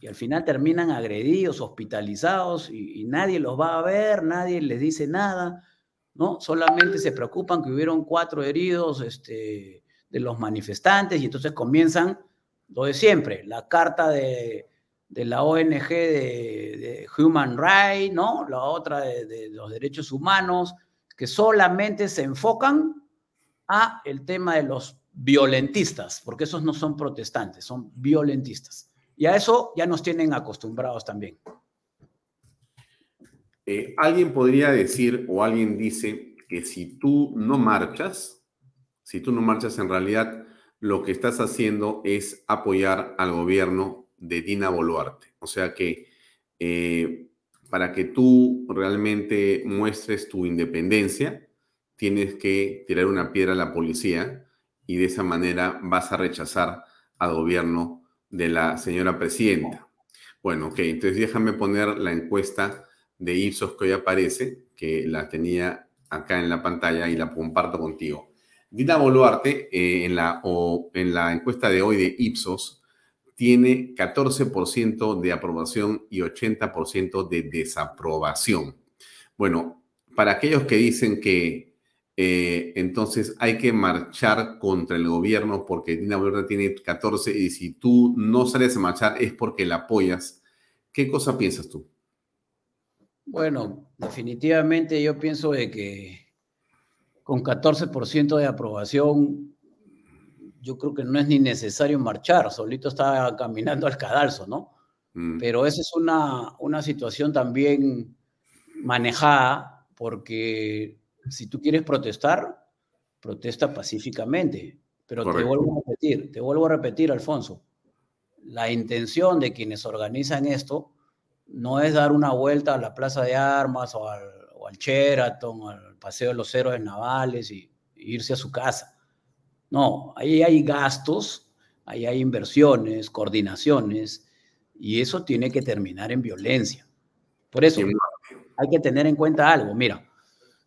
Speaker 13: Y al final terminan agredidos, hospitalizados y, nadie los va a ver, nadie les dice nada, ¿no? Solamente se preocupan que hubieron cuatro heridos este, de los manifestantes y entonces comienzan lo de siempre, la carta de de la ONG de, Human Rights, ¿no? La otra de, los derechos humanos, que solamente se enfocan a el tema de los violentistas, porque esos no son protestantes, son violentistas. Y a eso ya nos tienen acostumbrados también.
Speaker 3: Eh, alguien podría decir o alguien dice que si tú no marchas, si tú no marchas en realidad, lo que estás haciendo es apoyar al gobierno de Dina Boluarte. O sea que eh, para que tú realmente muestres tu independencia, tienes que tirar una piedra a la policía y de esa manera vas a rechazar al gobierno de la señora presidenta. Bueno, ok, entonces déjame poner la encuesta de Ipsos que hoy aparece, que la tenía acá en la pantalla y la comparto contigo. Dina Boluarte, eh, en, la, en la encuesta de hoy de Ipsos, tiene 14% de aprobación y 80% de desaprobación. Bueno, para aquellos que dicen que eh, entonces hay que marchar contra el gobierno porque Dina Boluarte tiene 14 y si tú no sales a marchar es porque la apoyas, ¿qué cosa piensas tú?
Speaker 13: Bueno, definitivamente yo pienso de que con 14% de aprobación yo creo que no es ni necesario marchar, solito está caminando al cadalso, ¿no? Mm. Pero esa es una, una situación también manejada porque si tú quieres protestar, protesta pacíficamente. Pero te vuelvo a repetir, te vuelvo a repetir, Alfonso, la intención de quienes organizan esto no es dar una vuelta a la Plaza de Armas o al, o al Sheraton, al Paseo de los Héroes Navales y irse a su casa. No, ahí hay gastos, ahí hay inversiones, coordinaciones, y eso tiene que terminar en violencia. Por eso hay que tener en cuenta algo. Mira,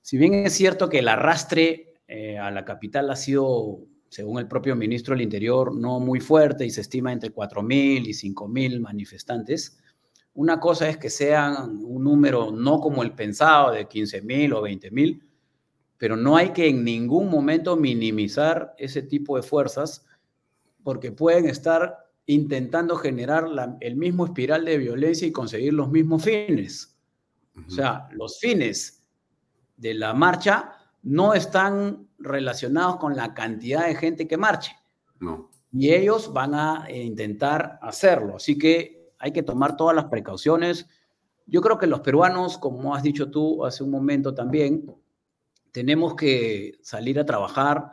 Speaker 13: si bien es cierto que el arrastre eh, a la capital ha sido, según el propio ministro del Interior, no muy fuerte y se estima entre 4.000 y 5.000 manifestantes, una cosa es que sean un número no como el pensado de 15.000 o 20.000, pero no hay que en ningún momento minimizar ese tipo de fuerzas porque pueden estar intentando generar el mismo espiral de violencia y conseguir los mismos fines. O sea, los fines de la marcha no están relacionados con la cantidad de gente que marche.
Speaker 3: No.
Speaker 13: Y ellos van a intentar hacerlo. Así que hay que tomar todas las precauciones. yo creo que los peruanos, como has dicho tú hace un momento también, tenemos que salir a trabajar,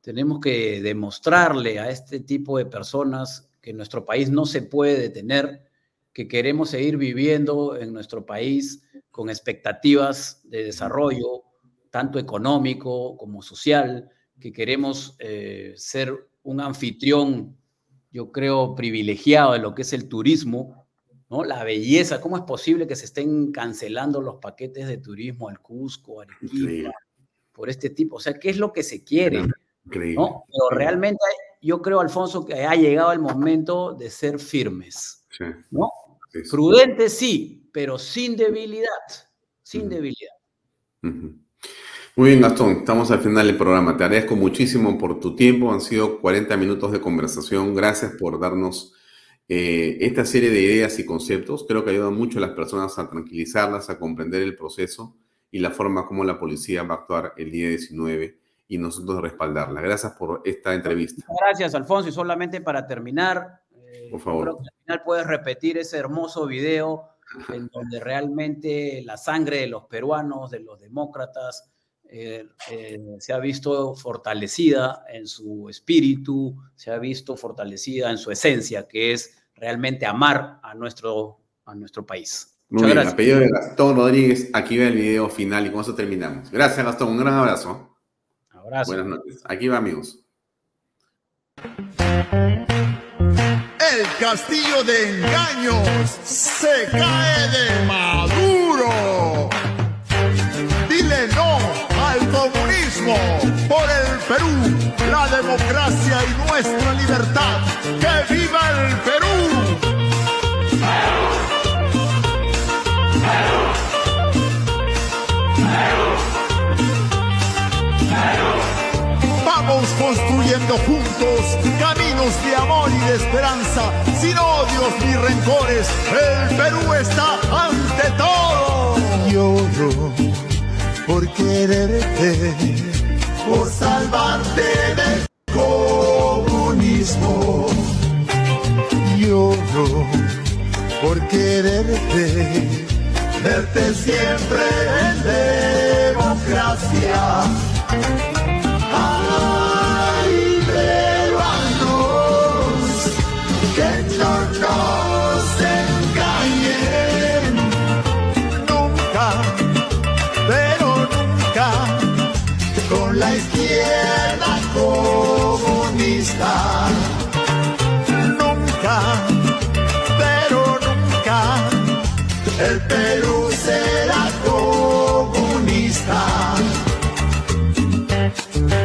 Speaker 13: tenemos que demostrarle a este tipo de personas que nuestro país no se puede detener, que queremos seguir viviendo en nuestro país con expectativas de desarrollo, tanto económico como social, que queremos eh, ser un anfitrión, yo creo, privilegiado de lo que es el turismo, ¿no? La belleza, ¿cómo es posible que se estén cancelando los paquetes de turismo al Cusco, Arequipa, por este tipo? O sea, ¿qué es lo que se quiere? ¿no? Pero realmente yo creo, Alfonso, que ha llegado el momento de ser firmes, ¿no? Prudentes sí, pero sin debilidad, sin debilidad.
Speaker 3: Muy bien, Gastón, estamos al final del programa. Te agradezco muchísimo por tu tiempo. Han sido 40 minutos de conversación. Gracias por darnos eh, esta serie de ideas y conceptos. Creo que ayuda mucho a las personas a tranquilizarlas, a comprender el proceso y la forma como la policía va a actuar el día 19 y nosotros respaldarla. Gracias por esta entrevista.
Speaker 13: Gracias, Alfonso. Y solamente para terminar,
Speaker 3: eh, por favor.
Speaker 13: Creo que al final puedes repetir ese hermoso video en donde realmente la sangre de los peruanos, de los demócratas, eh, eh, se ha visto fortalecida en su espíritu, se ha visto fortalecida en su esencia, que es realmente amar a nuestro, a nuestro país.
Speaker 3: Muy bien, gracias. apellido de Gastón Rodríguez, aquí va el video final y con eso terminamos. Gracias Gastón, un gran abrazo.
Speaker 13: Abrazo.
Speaker 3: Buenas noches. Aquí va amigos.
Speaker 12: El castillo de engaños se cae de maduro. Comunismo, por el Perú, la democracia y nuestra libertad. ¡Que viva el Perú! Vamos construyendo juntos caminos de amor y de esperanza, sin odios ni rencores. El Perú está ante todo. Lloro por quererte, por salvarte del comunismo. Lloro por quererte, verte siempre en democracia.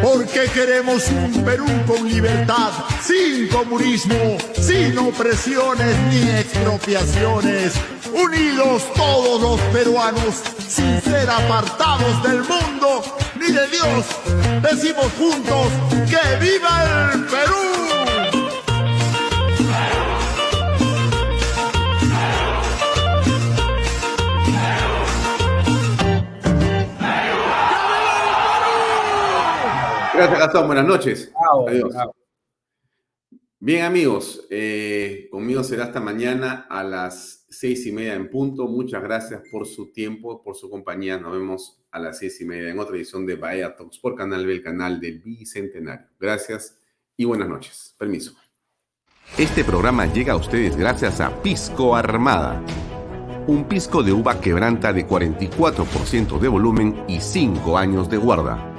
Speaker 12: Porque queremos un Perú con libertad, sin comunismo, sin opresiones ni expropiaciones. Unidos todos los peruanos, sin ser apartados del mundo ni de Dios. Decimos juntos que viva el Perú.
Speaker 3: Gracias, Gastón. Buenas noches. Adiós. Bien, amigos, eh, conmigo será hasta mañana a las seis y media en punto. Muchas gracias por su tiempo, por su compañía. Nos vemos a las seis y media en otra edición de Bahía Talks por Canal B, el canal del Bicentenario. Gracias y buenas noches. Permiso.
Speaker 14: Este programa llega a ustedes gracias a Pisco Armada. Un pisco de uva quebranta de 44% de volumen y 5 años de guarda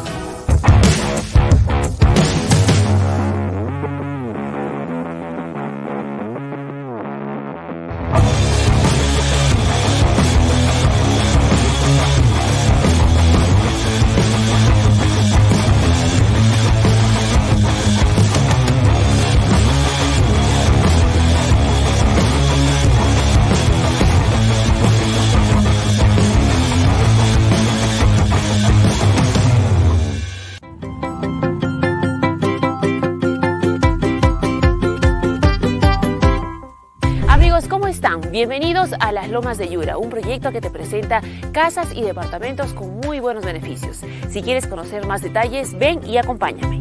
Speaker 1: Están? Bienvenidos a Las Lomas de Yura, un proyecto que te presenta casas y departamentos con muy buenos beneficios. Si quieres conocer más detalles, ven y acompáñame.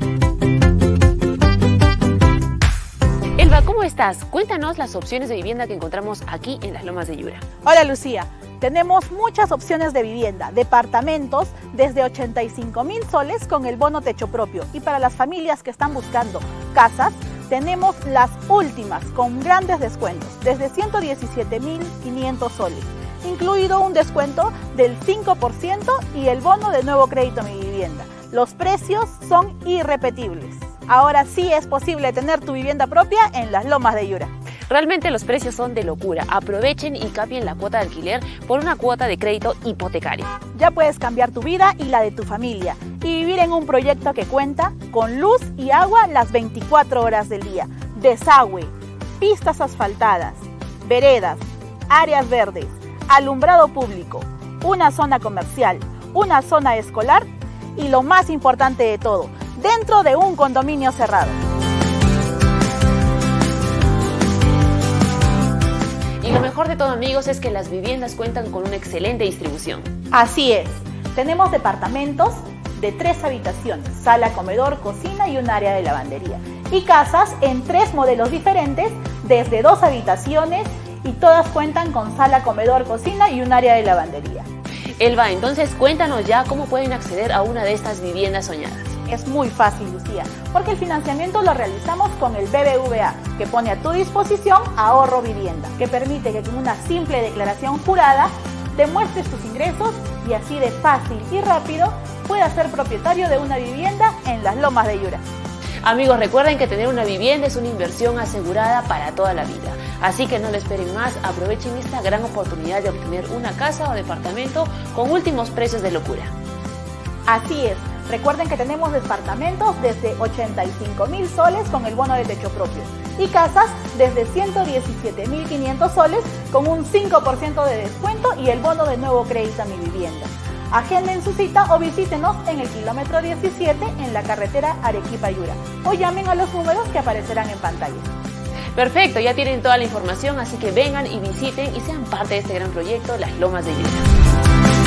Speaker 1: Elba, ¿cómo estás? Cuéntanos las opciones de vivienda que encontramos aquí en Las Lomas de Yura.
Speaker 2: Hola Lucía, tenemos muchas opciones de vivienda, departamentos desde 85 mil soles con el bono techo propio y para las familias que están buscando casas tenemos las últimas con grandes descuentos, desde 117.500 soles, incluido un descuento del 5% y el bono de nuevo crédito a mi vivienda. Los precios son irrepetibles. Ahora sí es posible tener tu vivienda propia en las lomas de Yura.
Speaker 1: Realmente los precios son de locura. Aprovechen y cambien la cuota de alquiler por una cuota de crédito hipotecario.
Speaker 2: Ya puedes cambiar tu vida y la de tu familia y vivir en un proyecto que cuenta con luz y agua las 24 horas del día, desagüe, pistas asfaltadas, veredas, áreas verdes, alumbrado público, una zona comercial, una zona escolar y lo más importante de todo, dentro de un condominio cerrado.
Speaker 1: Y lo mejor de todo amigos es que las viviendas cuentan con una excelente distribución.
Speaker 2: Así es, tenemos departamentos de tres habitaciones, sala, comedor, cocina y un área de lavandería. Y casas en tres modelos diferentes, desde dos habitaciones y todas cuentan con sala, comedor, cocina y un área de lavandería.
Speaker 1: Elba, entonces cuéntanos ya cómo pueden acceder a una de estas viviendas soñadas
Speaker 2: es muy fácil, Lucía, porque el financiamiento lo realizamos con el BBVA, que pone a tu disposición ahorro vivienda, que permite que con una simple declaración jurada demuestres tus ingresos y así de fácil y rápido puedas ser propietario de una vivienda en las lomas de Yura.
Speaker 1: Amigos, recuerden que tener una vivienda es una inversión asegurada para toda la vida. Así que no lo esperen más, aprovechen esta gran oportunidad de obtener una casa o departamento con últimos precios de locura.
Speaker 2: Así es, Recuerden que tenemos departamentos desde 85 mil soles con el bono de techo propio y casas desde 117.500 soles con un 5% de descuento y el bono de nuevo crédito a mi vivienda. Agenden su cita o visítenos en el kilómetro 17 en la carretera Arequipa-Yura o llamen a los números que aparecerán en pantalla.
Speaker 1: Perfecto, ya tienen toda la información, así que vengan y visiten y sean parte de este gran proyecto Las Lomas de Yura.